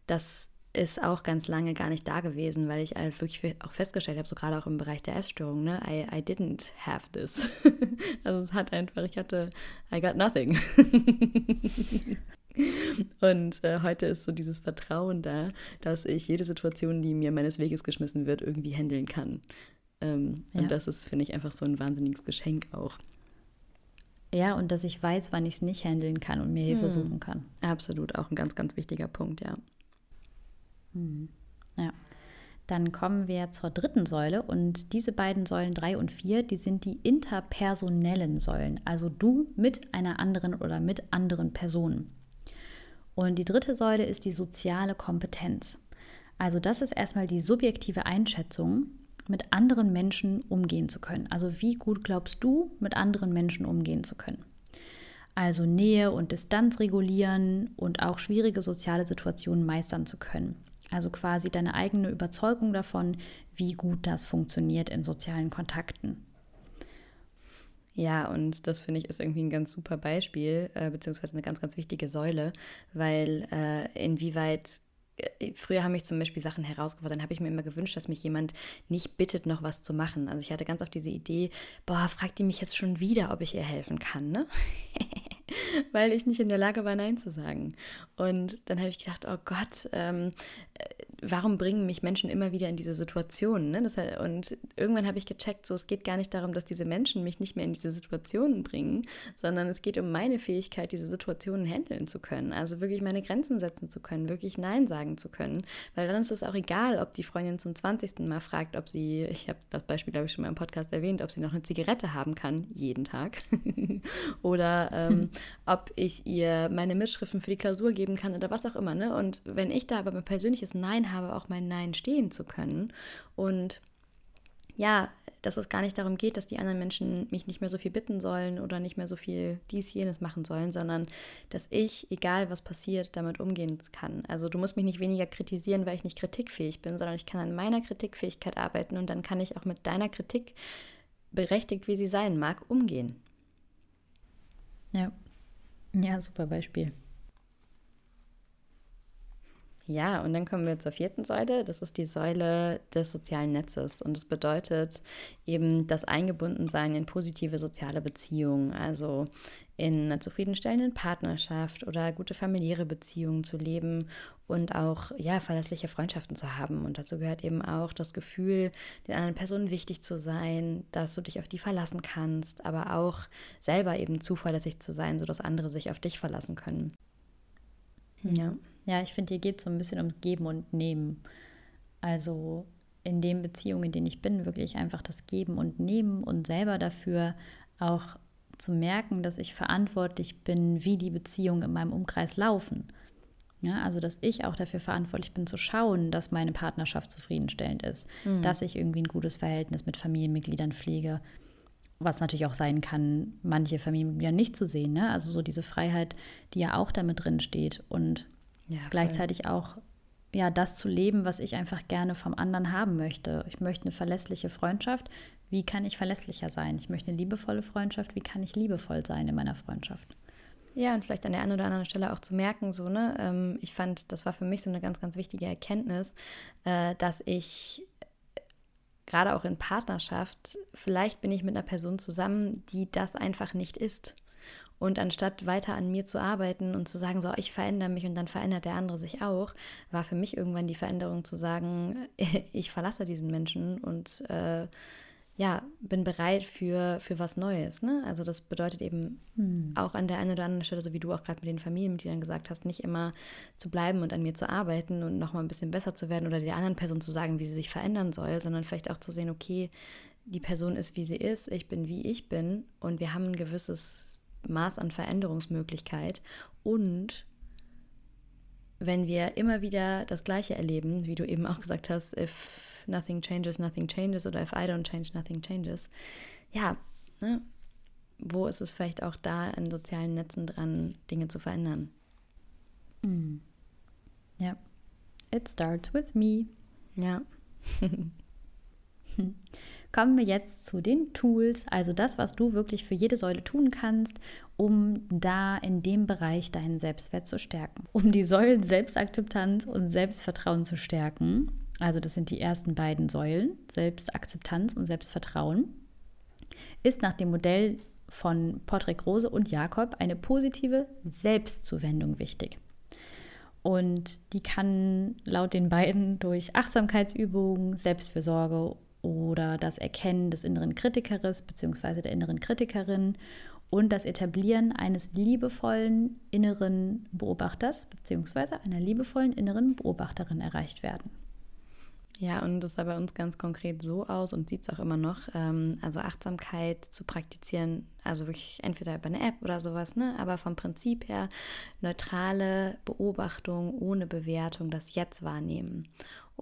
das ist auch ganz lange gar nicht da gewesen, weil ich halt wirklich auch festgestellt habe, so gerade auch im Bereich der Essstörung, ne, I, I didn't have this. also es hat einfach, ich hatte, I got nothing. Und äh, heute ist so dieses Vertrauen da, dass ich jede Situation, die mir meines Weges geschmissen wird, irgendwie handeln kann. Ähm, ja. Und das ist, finde ich, einfach so ein wahnsinniges Geschenk auch. Ja, und dass ich weiß, wann ich es nicht handeln kann und mir Hilfe hm. suchen kann. Absolut, auch ein ganz, ganz wichtiger Punkt, ja. Hm. Ja. Dann kommen wir zur dritten Säule und diese beiden Säulen drei und vier, die sind die interpersonellen Säulen, also du mit einer anderen oder mit anderen Personen. Und die dritte Säule ist die soziale Kompetenz. Also das ist erstmal die subjektive Einschätzung, mit anderen Menschen umgehen zu können. Also wie gut glaubst du, mit anderen Menschen umgehen zu können? Also Nähe und Distanz regulieren und auch schwierige soziale Situationen meistern zu können. Also quasi deine eigene Überzeugung davon, wie gut das funktioniert in sozialen Kontakten. Ja, und das finde ich ist irgendwie ein ganz super Beispiel, äh, beziehungsweise eine ganz, ganz wichtige Säule, weil äh, inwieweit äh, Früher haben mich zum Beispiel Sachen herausgefordert, dann habe ich mir immer gewünscht, dass mich jemand nicht bittet, noch was zu machen. Also ich hatte ganz oft diese Idee, boah, fragt die mich jetzt schon wieder, ob ich ihr helfen kann, ne? Weil ich nicht in der Lage war, Nein zu sagen. Und dann habe ich gedacht, oh Gott, ähm, warum bringen mich Menschen immer wieder in diese Situationen? Ne? Das, und irgendwann habe ich gecheckt, so es geht gar nicht darum, dass diese Menschen mich nicht mehr in diese Situationen bringen, sondern es geht um meine Fähigkeit, diese Situationen handeln zu können. Also wirklich meine Grenzen setzen zu können, wirklich Nein sagen zu können. Weil dann ist es auch egal, ob die Freundin zum 20. Mal fragt, ob sie, ich habe das Beispiel, glaube ich, schon mal im Podcast erwähnt, ob sie noch eine Zigarette haben kann, jeden Tag. oder ähm, ob ich ihr meine Mitschriften für die Klausur geben kann oder was auch immer. Ne? Und wenn ich da aber mein persönliches Nein habe, auch mein Nein stehen zu können. Und ja, dass es gar nicht darum geht, dass die anderen Menschen mich nicht mehr so viel bitten sollen oder nicht mehr so viel dies, jenes machen sollen, sondern dass ich, egal was passiert, damit umgehen kann. Also du musst mich nicht weniger kritisieren, weil ich nicht kritikfähig bin, sondern ich kann an meiner Kritikfähigkeit arbeiten und dann kann ich auch mit deiner Kritik, berechtigt wie sie sein mag, umgehen. Ja. Ja, super Beispiel. Ja, und dann kommen wir zur vierten Säule. Das ist die Säule des sozialen Netzes. Und es bedeutet eben das Eingebundensein in positive soziale Beziehungen, also in einer zufriedenstellenden Partnerschaft oder gute familiäre Beziehungen zu leben und auch ja verlässliche Freundschaften zu haben. Und dazu gehört eben auch das Gefühl, den anderen Personen wichtig zu sein, dass du dich auf die verlassen kannst, aber auch selber eben zuverlässig zu sein, sodass andere sich auf dich verlassen können. Ja. Ja, ich finde, hier geht es so ein bisschen ums Geben und Nehmen. Also in den Beziehungen, in denen ich bin, wirklich einfach das Geben und Nehmen und selber dafür auch zu merken, dass ich verantwortlich bin, wie die Beziehungen in meinem Umkreis laufen. Ja, also dass ich auch dafür verantwortlich bin zu schauen, dass meine Partnerschaft zufriedenstellend ist, mhm. dass ich irgendwie ein gutes Verhältnis mit Familienmitgliedern pflege, was natürlich auch sein kann, manche Familienmitglieder nicht zu sehen. Ne? Also so diese Freiheit, die ja auch damit drin steht und ja, gleichzeitig auch ja das zu leben, was ich einfach gerne vom anderen haben möchte. Ich möchte eine verlässliche Freundschaft. Wie kann ich verlässlicher sein? Ich möchte eine liebevolle Freundschaft. Wie kann ich liebevoll sein in meiner Freundschaft? Ja, und vielleicht an der einen oder anderen Stelle auch zu merken, so, ne, ähm, ich fand, das war für mich so eine ganz, ganz wichtige Erkenntnis, äh, dass ich gerade auch in Partnerschaft, vielleicht bin ich mit einer Person zusammen, die das einfach nicht ist. Und anstatt weiter an mir zu arbeiten und zu sagen, so, ich verändere mich und dann verändert der andere sich auch, war für mich irgendwann die Veränderung zu sagen, ich verlasse diesen Menschen und äh, ja, bin bereit für, für was Neues. Ne? Also das bedeutet eben hm. auch an der einen oder anderen Stelle, so wie du auch gerade mit den Familienmitgliedern gesagt hast, nicht immer zu bleiben und an mir zu arbeiten und nochmal ein bisschen besser zu werden oder der anderen Person zu sagen, wie sie sich verändern soll, sondern vielleicht auch zu sehen, okay, die Person ist, wie sie ist, ich bin, wie ich bin und wir haben ein gewisses Maß an Veränderungsmöglichkeit. Und wenn wir immer wieder das Gleiche erleben, wie du eben auch gesagt hast, if nothing changes, nothing changes oder if I don't change, nothing changes, ja, ne, wo ist es vielleicht auch da an sozialen Netzen dran, Dinge zu verändern? Mm. Ja. It starts with me. Ja. Kommen wir jetzt zu den Tools, also das, was du wirklich für jede Säule tun kannst, um da in dem Bereich deinen Selbstwert zu stärken. Um die Säulen Selbstakzeptanz und Selbstvertrauen zu stärken, also das sind die ersten beiden Säulen, Selbstakzeptanz und Selbstvertrauen, ist nach dem Modell von Patrick Rose und Jakob eine positive Selbstzuwendung wichtig. Und die kann laut den beiden durch Achtsamkeitsübungen, Selbstfürsorge oder das Erkennen des inneren Kritikers bzw. der inneren Kritikerin und das Etablieren eines liebevollen inneren Beobachters bzw. einer liebevollen inneren Beobachterin erreicht werden. Ja, und das sah bei uns ganz konkret so aus und sieht es auch immer noch. Ähm, also Achtsamkeit zu praktizieren, also wirklich entweder über eine App oder sowas, ne? aber vom Prinzip her neutrale Beobachtung ohne Bewertung, das Jetzt wahrnehmen.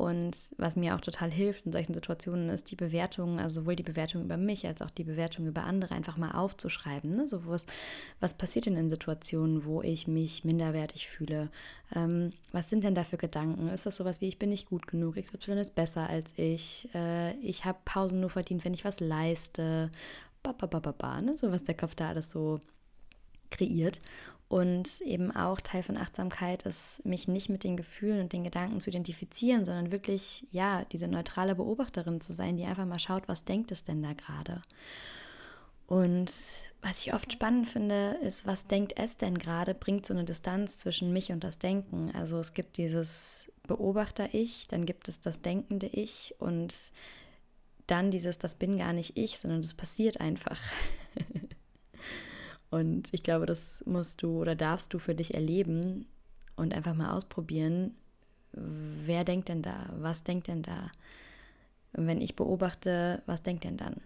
Und was mir auch total hilft in solchen Situationen ist, die Bewertung, also sowohl die Bewertung über mich als auch die Bewertung über andere einfach mal aufzuschreiben. Ne? So was, was passiert denn in Situationen, wo ich mich minderwertig fühle? Ähm, was sind denn da für Gedanken? Ist das sowas wie, ich bin nicht gut genug, XY ist besser als ich, äh, ich habe Pausen nur verdient, wenn ich was leiste, ba, ba, ba, ba, ba, ne? so was der Kopf da alles so kreiert. Und eben auch Teil von Achtsamkeit ist, mich nicht mit den Gefühlen und den Gedanken zu identifizieren, sondern wirklich, ja, diese neutrale Beobachterin zu sein, die einfach mal schaut, was denkt es denn da gerade. Und was ich oft spannend finde, ist, was denkt es denn gerade, bringt so eine Distanz zwischen mich und das Denken. Also es gibt dieses Beobachter-Ich, dann gibt es das denkende Ich und dann dieses, das bin gar nicht ich, sondern das passiert einfach. Und ich glaube, das musst du oder darfst du für dich erleben und einfach mal ausprobieren. Wer denkt denn da? Was denkt denn da? Und wenn ich beobachte, was denkt denn dann?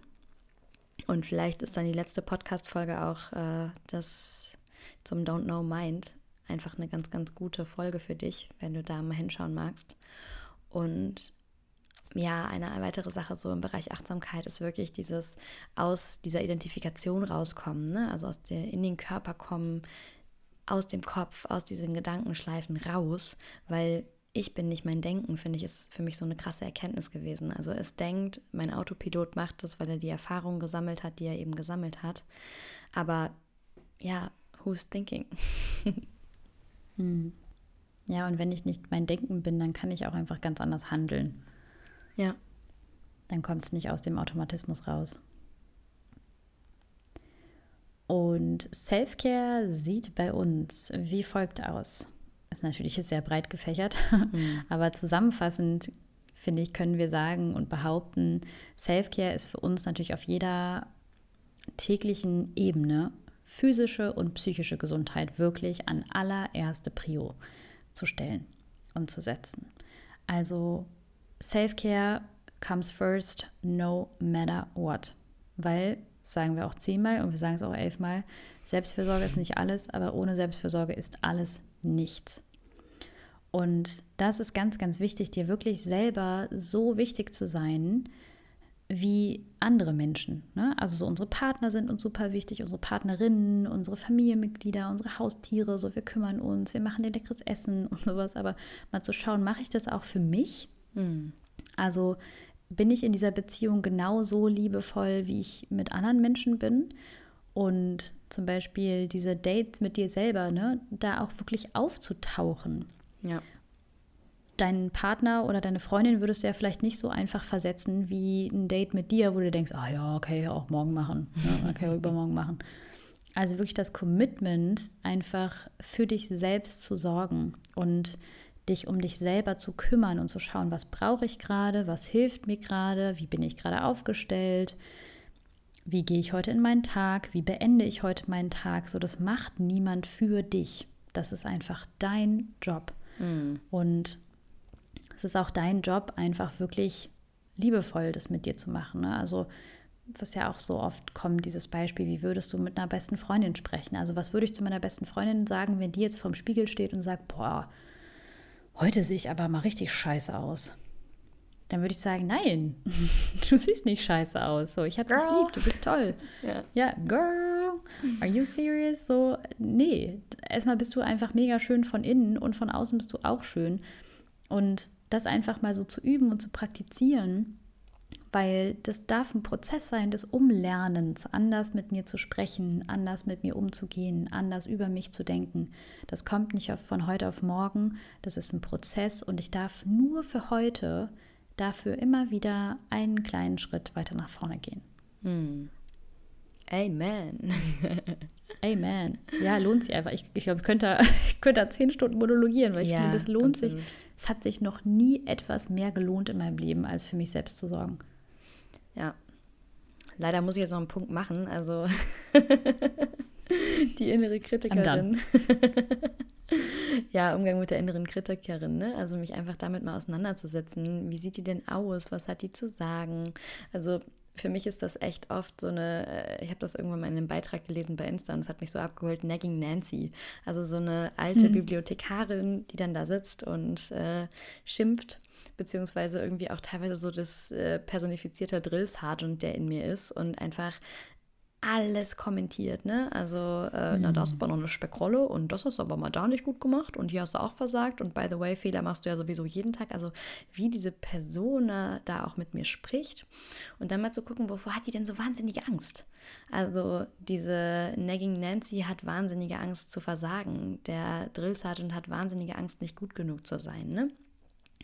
Und vielleicht ist dann die letzte Podcast-Folge auch äh, das zum Don't Know Mind einfach eine ganz, ganz gute Folge für dich, wenn du da mal hinschauen magst. Und ja, eine weitere Sache so im Bereich Achtsamkeit ist wirklich dieses aus dieser Identifikation rauskommen, ne? also aus der, in den Körper kommen, aus dem Kopf, aus diesen Gedankenschleifen raus, weil ich bin nicht mein Denken, finde ich, ist für mich so eine krasse Erkenntnis gewesen. Also es denkt, mein Autopilot macht das, weil er die Erfahrung gesammelt hat, die er eben gesammelt hat. Aber ja, who's thinking? hm. Ja, und wenn ich nicht mein Denken bin, dann kann ich auch einfach ganz anders handeln. Ja. Dann kommt es nicht aus dem Automatismus raus. Und Self-Care sieht bei uns wie folgt aus. Ist natürlich sehr breit gefächert, mhm. aber zusammenfassend finde ich, können wir sagen und behaupten, Self-Care ist für uns natürlich auf jeder täglichen Ebene physische und psychische Gesundheit wirklich an allererste Prio zu stellen und zu setzen. Also Self-Care comes first, no matter what. Weil, sagen wir auch zehnmal und wir sagen es auch elfmal, Selbstfürsorge ist nicht alles, aber ohne Selbstfürsorge ist alles nichts. Und das ist ganz, ganz wichtig, dir wirklich selber so wichtig zu sein, wie andere Menschen. Ne? Also so unsere Partner sind uns super wichtig, unsere Partnerinnen, unsere Familienmitglieder, unsere Haustiere, so wir kümmern uns, wir machen leckeres Essen und sowas. Aber mal zu schauen, mache ich das auch für mich? Hm. Also bin ich in dieser Beziehung genauso liebevoll, wie ich mit anderen Menschen bin? Und zum Beispiel diese Dates mit dir selber, ne, da auch wirklich aufzutauchen. Ja. Deinen Partner oder deine Freundin würdest du ja vielleicht nicht so einfach versetzen wie ein Date mit dir, wo du denkst, ah ja, okay, auch morgen machen, ja, okay, übermorgen machen. Also wirklich das Commitment, einfach für dich selbst zu sorgen und dich um dich selber zu kümmern und zu schauen, was brauche ich gerade, was hilft mir gerade, wie bin ich gerade aufgestellt, wie gehe ich heute in meinen Tag, wie beende ich heute meinen Tag. So, das macht niemand für dich. Das ist einfach dein Job. Mhm. Und es ist auch dein Job, einfach wirklich liebevoll das mit dir zu machen. Ne? Also was ja auch so oft kommt, dieses Beispiel, wie würdest du mit einer besten Freundin sprechen? Also was würde ich zu meiner besten Freundin sagen, wenn die jetzt vorm Spiegel steht und sagt, boah, heute sehe ich aber mal richtig scheiße aus. Dann würde ich sagen, nein, du siehst nicht scheiße aus. So, ich habe dich lieb, du bist toll. ja. ja, girl, are you serious? So, nee, erstmal bist du einfach mega schön von innen und von außen bist du auch schön. Und das einfach mal so zu üben und zu praktizieren, weil das darf ein Prozess sein des Umlernens, anders mit mir zu sprechen, anders mit mir umzugehen, anders über mich zu denken. Das kommt nicht von heute auf morgen, das ist ein Prozess und ich darf nur für heute dafür immer wieder einen kleinen Schritt weiter nach vorne gehen. Hm. Amen. Amen. Ja, lohnt sich einfach. Ich, ich glaube, ich könnte, ich könnte da zehn Stunden monologieren, weil ich ja, finde, das lohnt absolut. sich. Es hat sich noch nie etwas mehr gelohnt in meinem Leben, als für mich selbst zu sorgen. Ja. Leider muss ich jetzt noch einen Punkt machen. Also die innere Kritikerin. ja, Umgang mit der inneren Kritikerin, ne? Also mich einfach damit mal auseinanderzusetzen. Wie sieht die denn aus? Was hat die zu sagen? Also für mich ist das echt oft so eine, äh, ich habe das irgendwann mal in einem Beitrag gelesen bei Insta und es hat mich so abgeholt, Nagging Nancy. Also so eine alte mhm. Bibliothekarin, die dann da sitzt und äh, schimpft, beziehungsweise irgendwie auch teilweise so das äh, personifizierte Drill-Sergeant, der in mir ist und einfach alles kommentiert, ne? Also, äh, mhm. na, das ist aber noch eine Speckrolle und das hast du aber mal da nicht gut gemacht und hier hast du auch versagt und by the way, Fehler machst du ja sowieso jeden Tag. Also, wie diese Person da auch mit mir spricht und dann mal zu gucken, wovor hat die denn so wahnsinnige Angst? Also, diese Nagging Nancy hat wahnsinnige Angst zu versagen. Der Drill Sergeant hat wahnsinnige Angst, nicht gut genug zu sein, ne?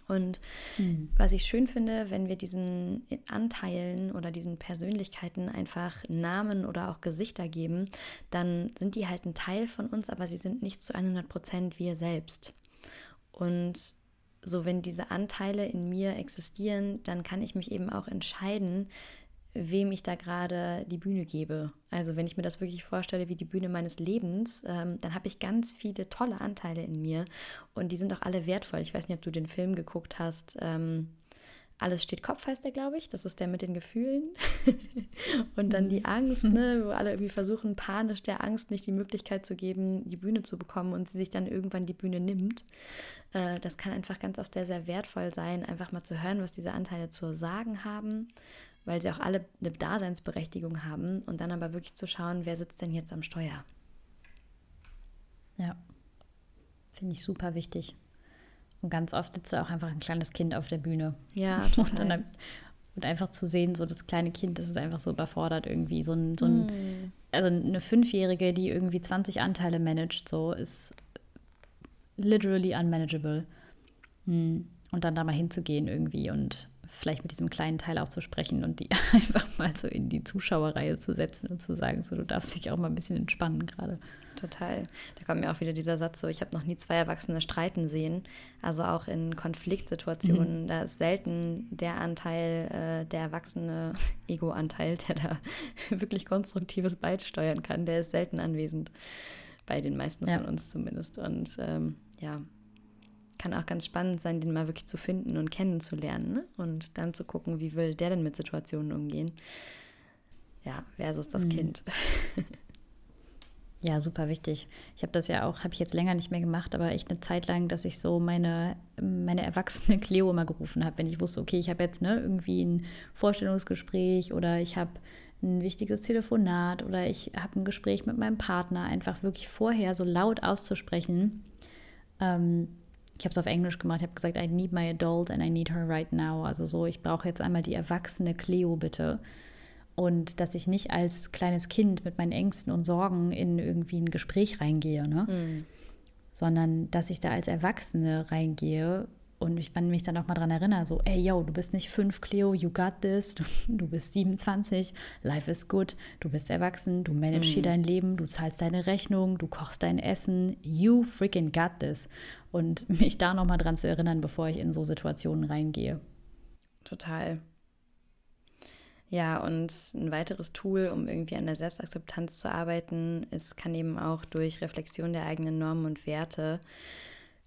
Und mhm. was ich schön finde, wenn wir diesen Anteilen oder diesen Persönlichkeiten einfach Namen oder auch Gesichter geben, dann sind die halt ein Teil von uns, aber sie sind nicht zu 100 Prozent wir selbst. Und so, wenn diese Anteile in mir existieren, dann kann ich mich eben auch entscheiden, wem ich da gerade die Bühne gebe. Also wenn ich mir das wirklich vorstelle wie die Bühne meines Lebens, ähm, dann habe ich ganz viele tolle Anteile in mir und die sind auch alle wertvoll. Ich weiß nicht, ob du den Film geguckt hast. Ähm, alles steht Kopf heißt der, glaube ich. Das ist der mit den Gefühlen. und dann die Angst, ne, wo alle irgendwie versuchen, panisch der Angst nicht die Möglichkeit zu geben, die Bühne zu bekommen und sie sich dann irgendwann die Bühne nimmt. Äh, das kann einfach ganz oft sehr, sehr wertvoll sein, einfach mal zu hören, was diese Anteile zu sagen haben weil sie auch alle eine Daseinsberechtigung haben und dann aber wirklich zu schauen, wer sitzt denn jetzt am Steuer. Ja, finde ich super wichtig. Und ganz oft sitzt auch einfach ein kleines Kind auf der Bühne. Ja. Und, dann, und einfach zu sehen, so das kleine Kind, das ist einfach so überfordert irgendwie. So ein, so ein mm. also eine Fünfjährige, die irgendwie 20 Anteile managt, so ist literally unmanageable. Hm. Und dann da mal hinzugehen irgendwie und vielleicht mit diesem kleinen Teil auch zu sprechen und die einfach mal so in die Zuschauerreihe zu setzen und zu sagen, so du darfst dich auch mal ein bisschen entspannen gerade. Total. Da kommt mir auch wieder dieser Satz so, ich habe noch nie zwei Erwachsene streiten sehen. Also auch in Konfliktsituationen, mhm. da ist selten der Anteil, äh, der erwachsene Ego-Anteil, der da wirklich konstruktives beisteuern kann, der ist selten anwesend. Bei den meisten ja. von uns zumindest. Und ähm, ja, kann auch ganz spannend sein, den mal wirklich zu finden und kennenzulernen ne? und dann zu gucken, wie würde der denn mit Situationen umgehen. Ja, versus das mhm. Kind. Ja, super wichtig. Ich habe das ja auch, habe ich jetzt länger nicht mehr gemacht, aber echt eine Zeit lang, dass ich so meine, meine erwachsene Cleo immer gerufen habe, wenn ich wusste, okay, ich habe jetzt ne, irgendwie ein Vorstellungsgespräch oder ich habe ein wichtiges Telefonat oder ich habe ein Gespräch mit meinem Partner, einfach wirklich vorher so laut auszusprechen. Ähm, ich habe es auf Englisch gemacht, ich habe gesagt, I need my adult and I need her right now. Also so, ich brauche jetzt einmal die erwachsene Cleo bitte und dass ich nicht als kleines Kind mit meinen Ängsten und Sorgen in irgendwie ein Gespräch reingehe, ne? Mhm. sondern dass ich da als Erwachsene reingehe und ich mich dann auch mal dran erinnere, so, ey, yo, du bist nicht fünf, Cleo, you got this, du, du bist 27, life is good, du bist erwachsen, du managst mhm. hier dein Leben, du zahlst deine Rechnung, du kochst dein Essen, you freaking got this. Und mich da nochmal dran zu erinnern, bevor ich in so Situationen reingehe. Total. Ja, und ein weiteres Tool, um irgendwie an der Selbstakzeptanz zu arbeiten, ist, kann eben auch durch Reflexion der eigenen Normen und Werte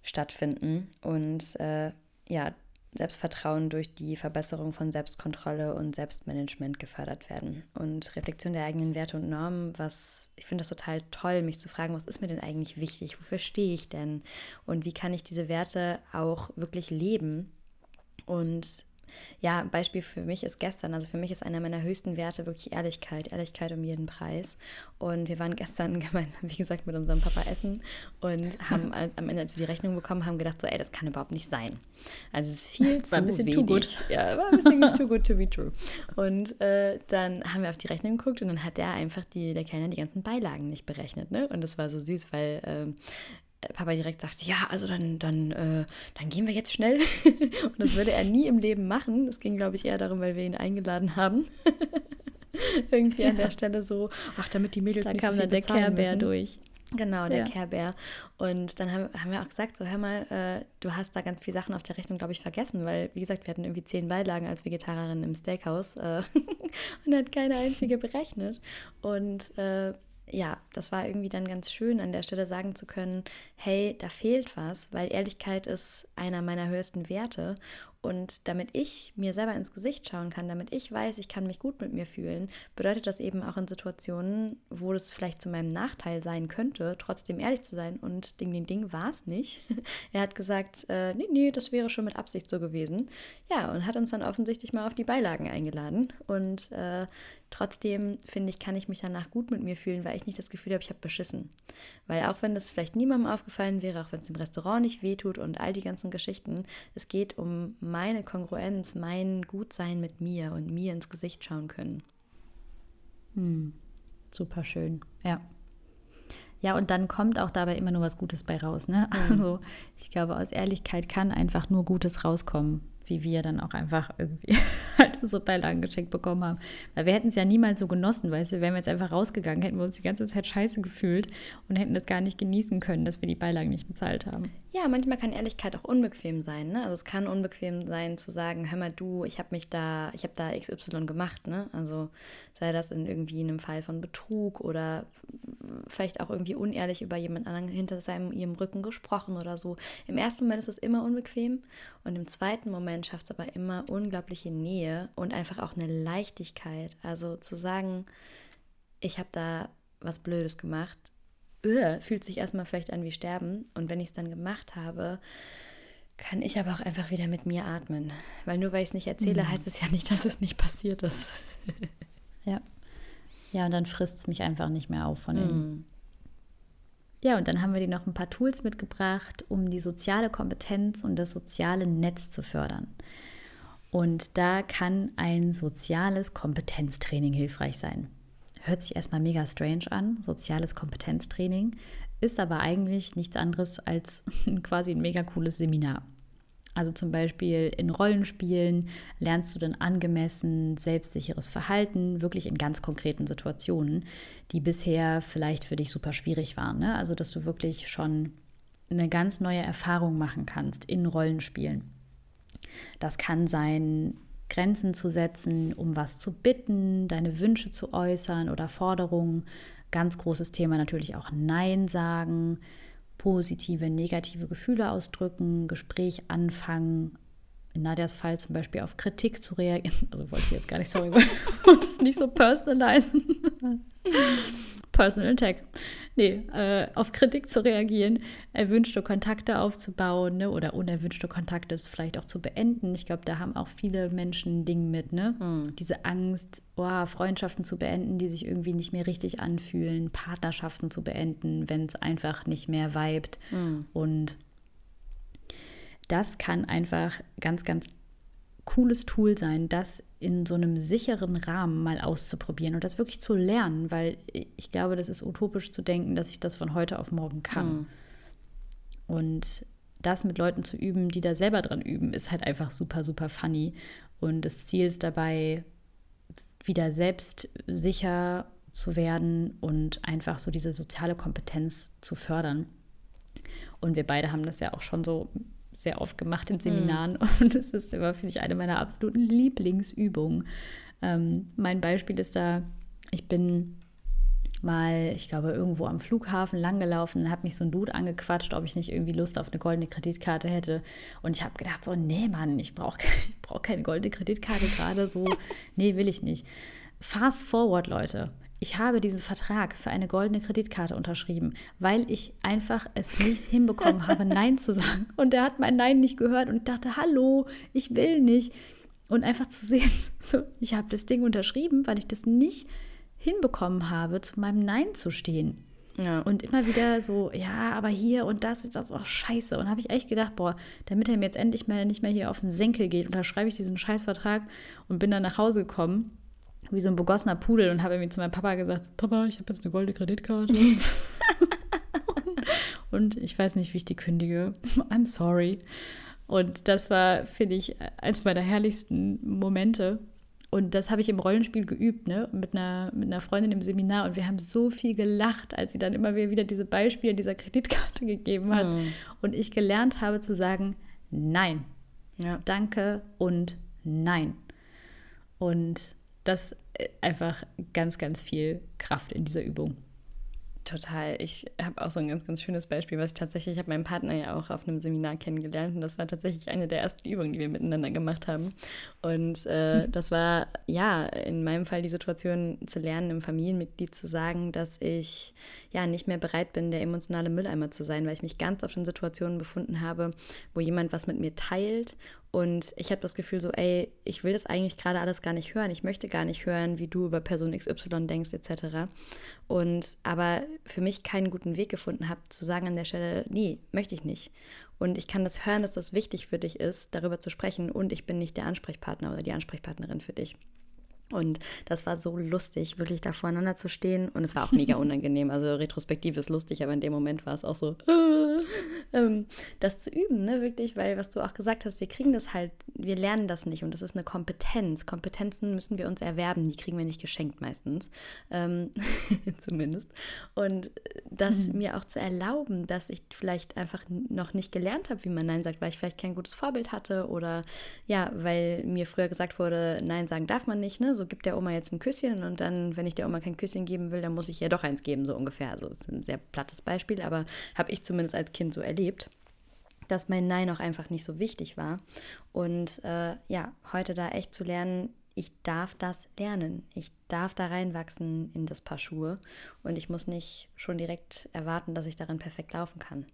stattfinden und äh, ja, Selbstvertrauen durch die Verbesserung von Selbstkontrolle und Selbstmanagement gefördert werden. Und Reflexion der eigenen Werte und Normen, was ich finde das total toll, mich zu fragen, was ist mir denn eigentlich wichtig? Wofür stehe ich denn? Und wie kann ich diese Werte auch wirklich leben? Und ja, Beispiel für mich ist gestern, also für mich ist einer meiner höchsten Werte wirklich Ehrlichkeit, Ehrlichkeit um jeden Preis. Und wir waren gestern gemeinsam, wie gesagt, mit unserem Papa essen und haben am Ende, als wir die Rechnung bekommen haben, gedacht so, ey, das kann überhaupt nicht sein. Also es ist viel zu war ein bisschen wenig. Too good. Ja, war ein bisschen too good to be true. Und äh, dann haben wir auf die Rechnung geguckt und dann hat der einfach die, der Kellner die ganzen Beilagen nicht berechnet, ne? Und das war so süß, weil äh, Papa direkt sagte, ja, also dann, dann, äh, dann gehen wir jetzt schnell. und das würde er nie im Leben machen. Das ging, glaube ich, eher darum, weil wir ihn eingeladen haben. Irgendwie ja. an der Stelle so, ach, damit die Mädels da nicht kam so viel dann der Care durch. Genau, der ja. Care Bear. Und dann haben, haben wir auch gesagt, so hör mal, äh, du hast da ganz viele Sachen auf der Rechnung, glaube ich, vergessen, weil, wie gesagt, wir hatten irgendwie zehn Beilagen als Vegetarierin im Steakhouse äh, und hat keine einzige berechnet. Und äh, ja, das war irgendwie dann ganz schön, an der Stelle sagen zu können, hey, da fehlt was, weil Ehrlichkeit ist einer meiner höchsten Werte und damit ich mir selber ins Gesicht schauen kann, damit ich weiß, ich kann mich gut mit mir fühlen, bedeutet das eben auch in Situationen, wo das vielleicht zu meinem Nachteil sein könnte, trotzdem ehrlich zu sein. Und Ding, Ding, Ding war es nicht. er hat gesagt, äh, nee, nee, das wäre schon mit Absicht so gewesen. Ja, und hat uns dann offensichtlich mal auf die Beilagen eingeladen. Und äh, Trotzdem finde ich, kann ich mich danach gut mit mir fühlen, weil ich nicht das Gefühl habe, ich habe beschissen. Weil auch wenn das vielleicht niemandem aufgefallen wäre, auch wenn es im Restaurant nicht wehtut und all die ganzen Geschichten, es geht um meine Kongruenz, mein Gutsein mit mir und mir ins Gesicht schauen können. Hm. Super schön, ja. Ja, und dann kommt auch dabei immer nur was Gutes bei raus. Ne? Mhm. Also ich glaube, aus Ehrlichkeit kann einfach nur Gutes rauskommen wie wir dann auch einfach irgendwie halt so Beilagen geschenkt bekommen haben. Weil wir hätten es ja niemals so genossen, weißt du, wären wir jetzt einfach rausgegangen, hätten wir uns die ganze Zeit scheiße gefühlt und hätten das gar nicht genießen können, dass wir die Beilagen nicht bezahlt haben. Ja, manchmal kann Ehrlichkeit auch unbequem sein, ne? Also es kann unbequem sein zu sagen, hör mal du, ich habe mich da, ich habe da XY gemacht, ne? Also sei das in irgendwie einem Fall von Betrug oder vielleicht auch irgendwie unehrlich über jemand anderen hinter seinem ihrem Rücken gesprochen oder so. Im ersten Moment ist es immer unbequem und im zweiten Moment schafft es aber immer unglaubliche Nähe und einfach auch eine Leichtigkeit. Also zu sagen, ich habe da was Blödes gemacht, fühlt sich erstmal vielleicht an wie Sterben und wenn ich es dann gemacht habe, kann ich aber auch einfach wieder mit mir atmen. Weil nur weil ich es nicht erzähle, mhm. heißt es ja nicht, dass es nicht passiert ist. ja. Ja, und dann frisst es mich einfach nicht mehr auf von innen. Mm. Ja, und dann haben wir dir noch ein paar Tools mitgebracht, um die soziale Kompetenz und das soziale Netz zu fördern. Und da kann ein soziales Kompetenztraining hilfreich sein. Hört sich erstmal mega strange an, soziales Kompetenztraining. ist aber eigentlich nichts anderes als quasi ein mega cooles Seminar. Also zum Beispiel in Rollenspielen lernst du dann angemessen selbstsicheres Verhalten, wirklich in ganz konkreten Situationen, die bisher vielleicht für dich super schwierig waren. Ne? Also dass du wirklich schon eine ganz neue Erfahrung machen kannst in Rollenspielen. Das kann sein, Grenzen zu setzen, um was zu bitten, deine Wünsche zu äußern oder Forderungen. Ganz großes Thema natürlich auch Nein sagen positive, negative Gefühle ausdrücken, Gespräch anfangen, in Nadias Fall zum Beispiel auf Kritik zu reagieren. Also wollte ich jetzt gar nicht, sorry, wollte es nicht so personalisieren. Personal Attack. Nee, äh, auf Kritik zu reagieren, erwünschte Kontakte aufzubauen ne, oder unerwünschte Kontakte vielleicht auch zu beenden. Ich glaube, da haben auch viele Menschen ein Ding mit, ne? Mhm. Diese Angst, oh, Freundschaften zu beenden, die sich irgendwie nicht mehr richtig anfühlen, Partnerschaften zu beenden, wenn es einfach nicht mehr vibet. Mhm. Und das kann einfach ganz, ganz cooles Tool sein, das in so einem sicheren Rahmen mal auszuprobieren und das wirklich zu lernen, weil ich glaube, das ist utopisch zu denken, dass ich das von heute auf morgen kann. Mhm. Und das mit Leuten zu üben, die da selber dran üben, ist halt einfach super, super funny. Und das Ziel ist dabei, wieder selbstsicher zu werden und einfach so diese soziale Kompetenz zu fördern. Und wir beide haben das ja auch schon so sehr oft gemacht in Seminaren mhm. und es ist immer, finde ich, eine meiner absoluten Lieblingsübungen. Ähm, mein Beispiel ist da, ich bin mal, ich glaube, irgendwo am Flughafen langgelaufen, habe mich so ein Dude angequatscht, ob ich nicht irgendwie Lust auf eine goldene Kreditkarte hätte. Und ich habe gedacht, so, nee, Mann, ich brauche ich brauch keine goldene Kreditkarte gerade so. Nee, will ich nicht. Fast forward, Leute ich habe diesen Vertrag für eine goldene Kreditkarte unterschrieben, weil ich einfach es nicht hinbekommen habe, Nein zu sagen. Und er hat mein Nein nicht gehört und dachte, hallo, ich will nicht. Und einfach zu sehen, so, ich habe das Ding unterschrieben, weil ich das nicht hinbekommen habe, zu meinem Nein zu stehen. Ja. Und immer wieder so, ja, aber hier und das ist das auch scheiße. Und habe ich echt gedacht, boah, damit er mir jetzt endlich mal nicht mehr hier auf den Senkel geht, unterschreibe ich diesen Scheißvertrag und bin dann nach Hause gekommen wie so ein begossener Pudel und habe irgendwie zu meinem Papa gesagt, Papa, ich habe jetzt eine goldene Kreditkarte. und ich weiß nicht, wie ich die kündige. I'm sorry. Und das war, finde ich, eins meiner herrlichsten Momente. Und das habe ich im Rollenspiel geübt, ne? Mit einer, mit einer Freundin im Seminar. Und wir haben so viel gelacht, als sie dann immer wieder diese Beispiele dieser Kreditkarte gegeben hat. Mhm. Und ich gelernt habe zu sagen, nein. Ja. Danke und nein. Und das äh, einfach ganz, ganz viel Kraft in dieser Übung. Total. Ich habe auch so ein ganz, ganz schönes Beispiel, was ich tatsächlich, ich habe meinen Partner ja auch auf einem Seminar kennengelernt und das war tatsächlich eine der ersten Übungen, die wir miteinander gemacht haben. Und äh, das war, ja, in meinem Fall die Situation zu lernen, einem Familienmitglied zu sagen, dass ich ja nicht mehr bereit bin, der emotionale Mülleimer zu sein, weil ich mich ganz oft in Situationen befunden habe, wo jemand was mit mir teilt und ich habe das Gefühl so, ey, ich will das eigentlich gerade alles gar nicht hören. Ich möchte gar nicht hören, wie du über Person XY denkst etc. Und aber für mich keinen guten Weg gefunden habe, zu sagen an der Stelle, nee, möchte ich nicht. Und ich kann das hören, dass das wichtig für dich ist, darüber zu sprechen. Und ich bin nicht der Ansprechpartner oder die Ansprechpartnerin für dich. Und das war so lustig, wirklich da voreinander zu stehen. Und es war auch mega unangenehm. Also retrospektiv ist lustig, aber in dem Moment war es auch so, äh, ähm, das zu üben, ne, wirklich, weil was du auch gesagt hast, wir kriegen das halt, wir lernen das nicht und das ist eine Kompetenz. Kompetenzen müssen wir uns erwerben, die kriegen wir nicht geschenkt meistens, ähm, zumindest. Und das mhm. mir auch zu erlauben, dass ich vielleicht einfach noch nicht gelernt habe, wie man Nein sagt, weil ich vielleicht kein gutes Vorbild hatte oder ja, weil mir früher gesagt wurde, Nein sagen darf man nicht, ne? So gibt der Oma jetzt ein Küsschen und dann, wenn ich der Oma kein Küsschen geben will, dann muss ich ihr doch eins geben, so ungefähr. Also ein sehr plattes Beispiel, aber habe ich zumindest als Kind so erlebt dass mein Nein auch einfach nicht so wichtig war. Und äh, ja, heute da echt zu lernen, ich darf das lernen. Ich darf da reinwachsen in das Paar Schuhe und ich muss nicht schon direkt erwarten, dass ich darin perfekt laufen kann.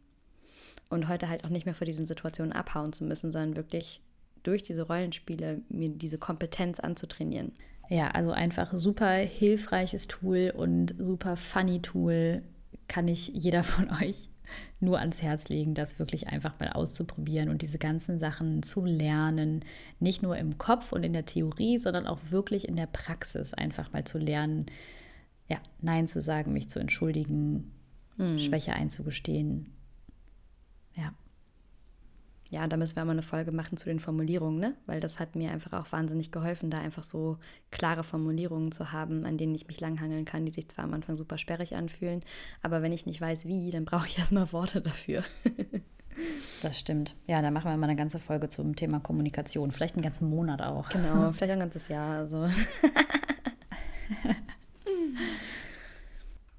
Und heute halt auch nicht mehr vor diesen Situationen abhauen zu müssen, sondern wirklich durch diese Rollenspiele mir diese Kompetenz anzutrainieren. Ja, also einfach super hilfreiches Tool und super funny Tool kann ich jeder von euch nur ans Herz legen, das wirklich einfach mal auszuprobieren und diese ganzen Sachen zu lernen. Nicht nur im Kopf und in der Theorie, sondern auch wirklich in der Praxis einfach mal zu lernen, ja, Nein zu sagen, mich zu entschuldigen, hm. Schwäche einzugestehen. Ja. Ja, da müssen wir mal eine Folge machen zu den Formulierungen, ne? Weil das hat mir einfach auch wahnsinnig geholfen, da einfach so klare Formulierungen zu haben, an denen ich mich langhangeln kann, die sich zwar am Anfang super sperrig anfühlen, aber wenn ich nicht weiß wie, dann brauche ich erstmal Worte dafür. Das stimmt. Ja, dann machen wir mal eine ganze Folge zum Thema Kommunikation. Vielleicht einen ganzen Monat auch. Genau, vielleicht ein ganzes Jahr. Also.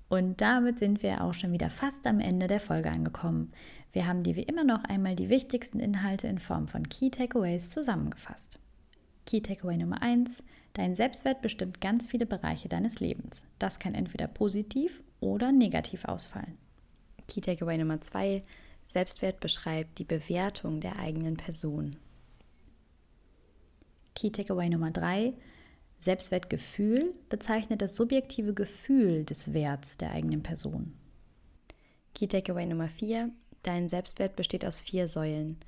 Und damit sind wir auch schon wieder fast am Ende der Folge angekommen. Wir haben dir wie immer noch einmal die wichtigsten Inhalte in Form von Key Takeaways zusammengefasst. Key Takeaway Nummer 1. Dein Selbstwert bestimmt ganz viele Bereiche deines Lebens. Das kann entweder positiv oder negativ ausfallen. Key Takeaway Nummer 2. Selbstwert beschreibt die Bewertung der eigenen Person. Key Takeaway Nummer 3. Selbstwertgefühl bezeichnet das subjektive Gefühl des Werts der eigenen Person. Key Takeaway Nummer 4. Dein Selbstwert besteht aus vier Säulen.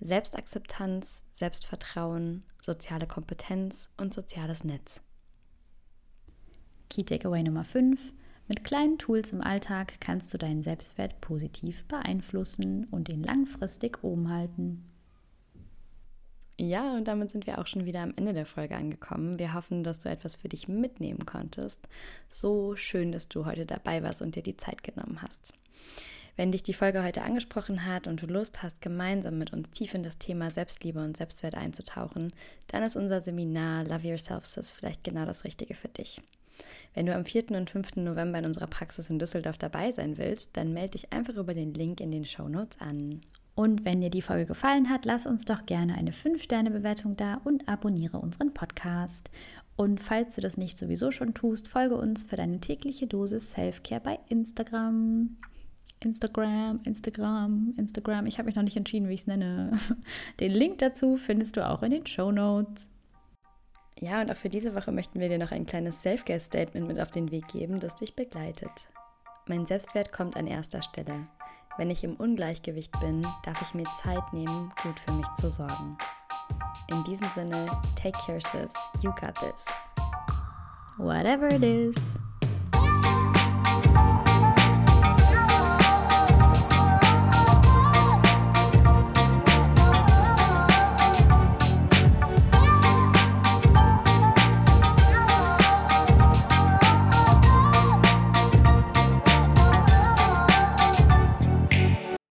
Selbstakzeptanz, Selbstvertrauen, soziale Kompetenz und soziales Netz. Key Takeaway Nummer 5. Mit kleinen Tools im Alltag kannst du deinen Selbstwert positiv beeinflussen und ihn langfristig oben halten. Ja, und damit sind wir auch schon wieder am Ende der Folge angekommen. Wir hoffen, dass du etwas für dich mitnehmen konntest. So schön, dass du heute dabei warst und dir die Zeit genommen hast. Wenn dich die Folge heute angesprochen hat und du Lust hast, gemeinsam mit uns tief in das Thema Selbstliebe und Selbstwert einzutauchen, dann ist unser Seminar Love Yourself Sis vielleicht genau das Richtige für dich. Wenn du am 4. und 5. November in unserer Praxis in Düsseldorf dabei sein willst, dann melde dich einfach über den Link in den Show Notes an. Und wenn dir die Folge gefallen hat, lass uns doch gerne eine 5-Sterne-Bewertung da und abonniere unseren Podcast. Und falls du das nicht sowieso schon tust, folge uns für deine tägliche Dosis Self-Care bei Instagram. Instagram, Instagram, Instagram. Ich habe mich noch nicht entschieden, wie ich es nenne. Den Link dazu findest du auch in den Show Notes. Ja, und auch für diese Woche möchten wir dir noch ein kleines Self-Care-Statement mit auf den Weg geben, das dich begleitet. Mein Selbstwert kommt an erster Stelle. Wenn ich im Ungleichgewicht bin, darf ich mir Zeit nehmen, gut für mich zu sorgen. In diesem Sinne, take care, sis. You got this. Whatever it is.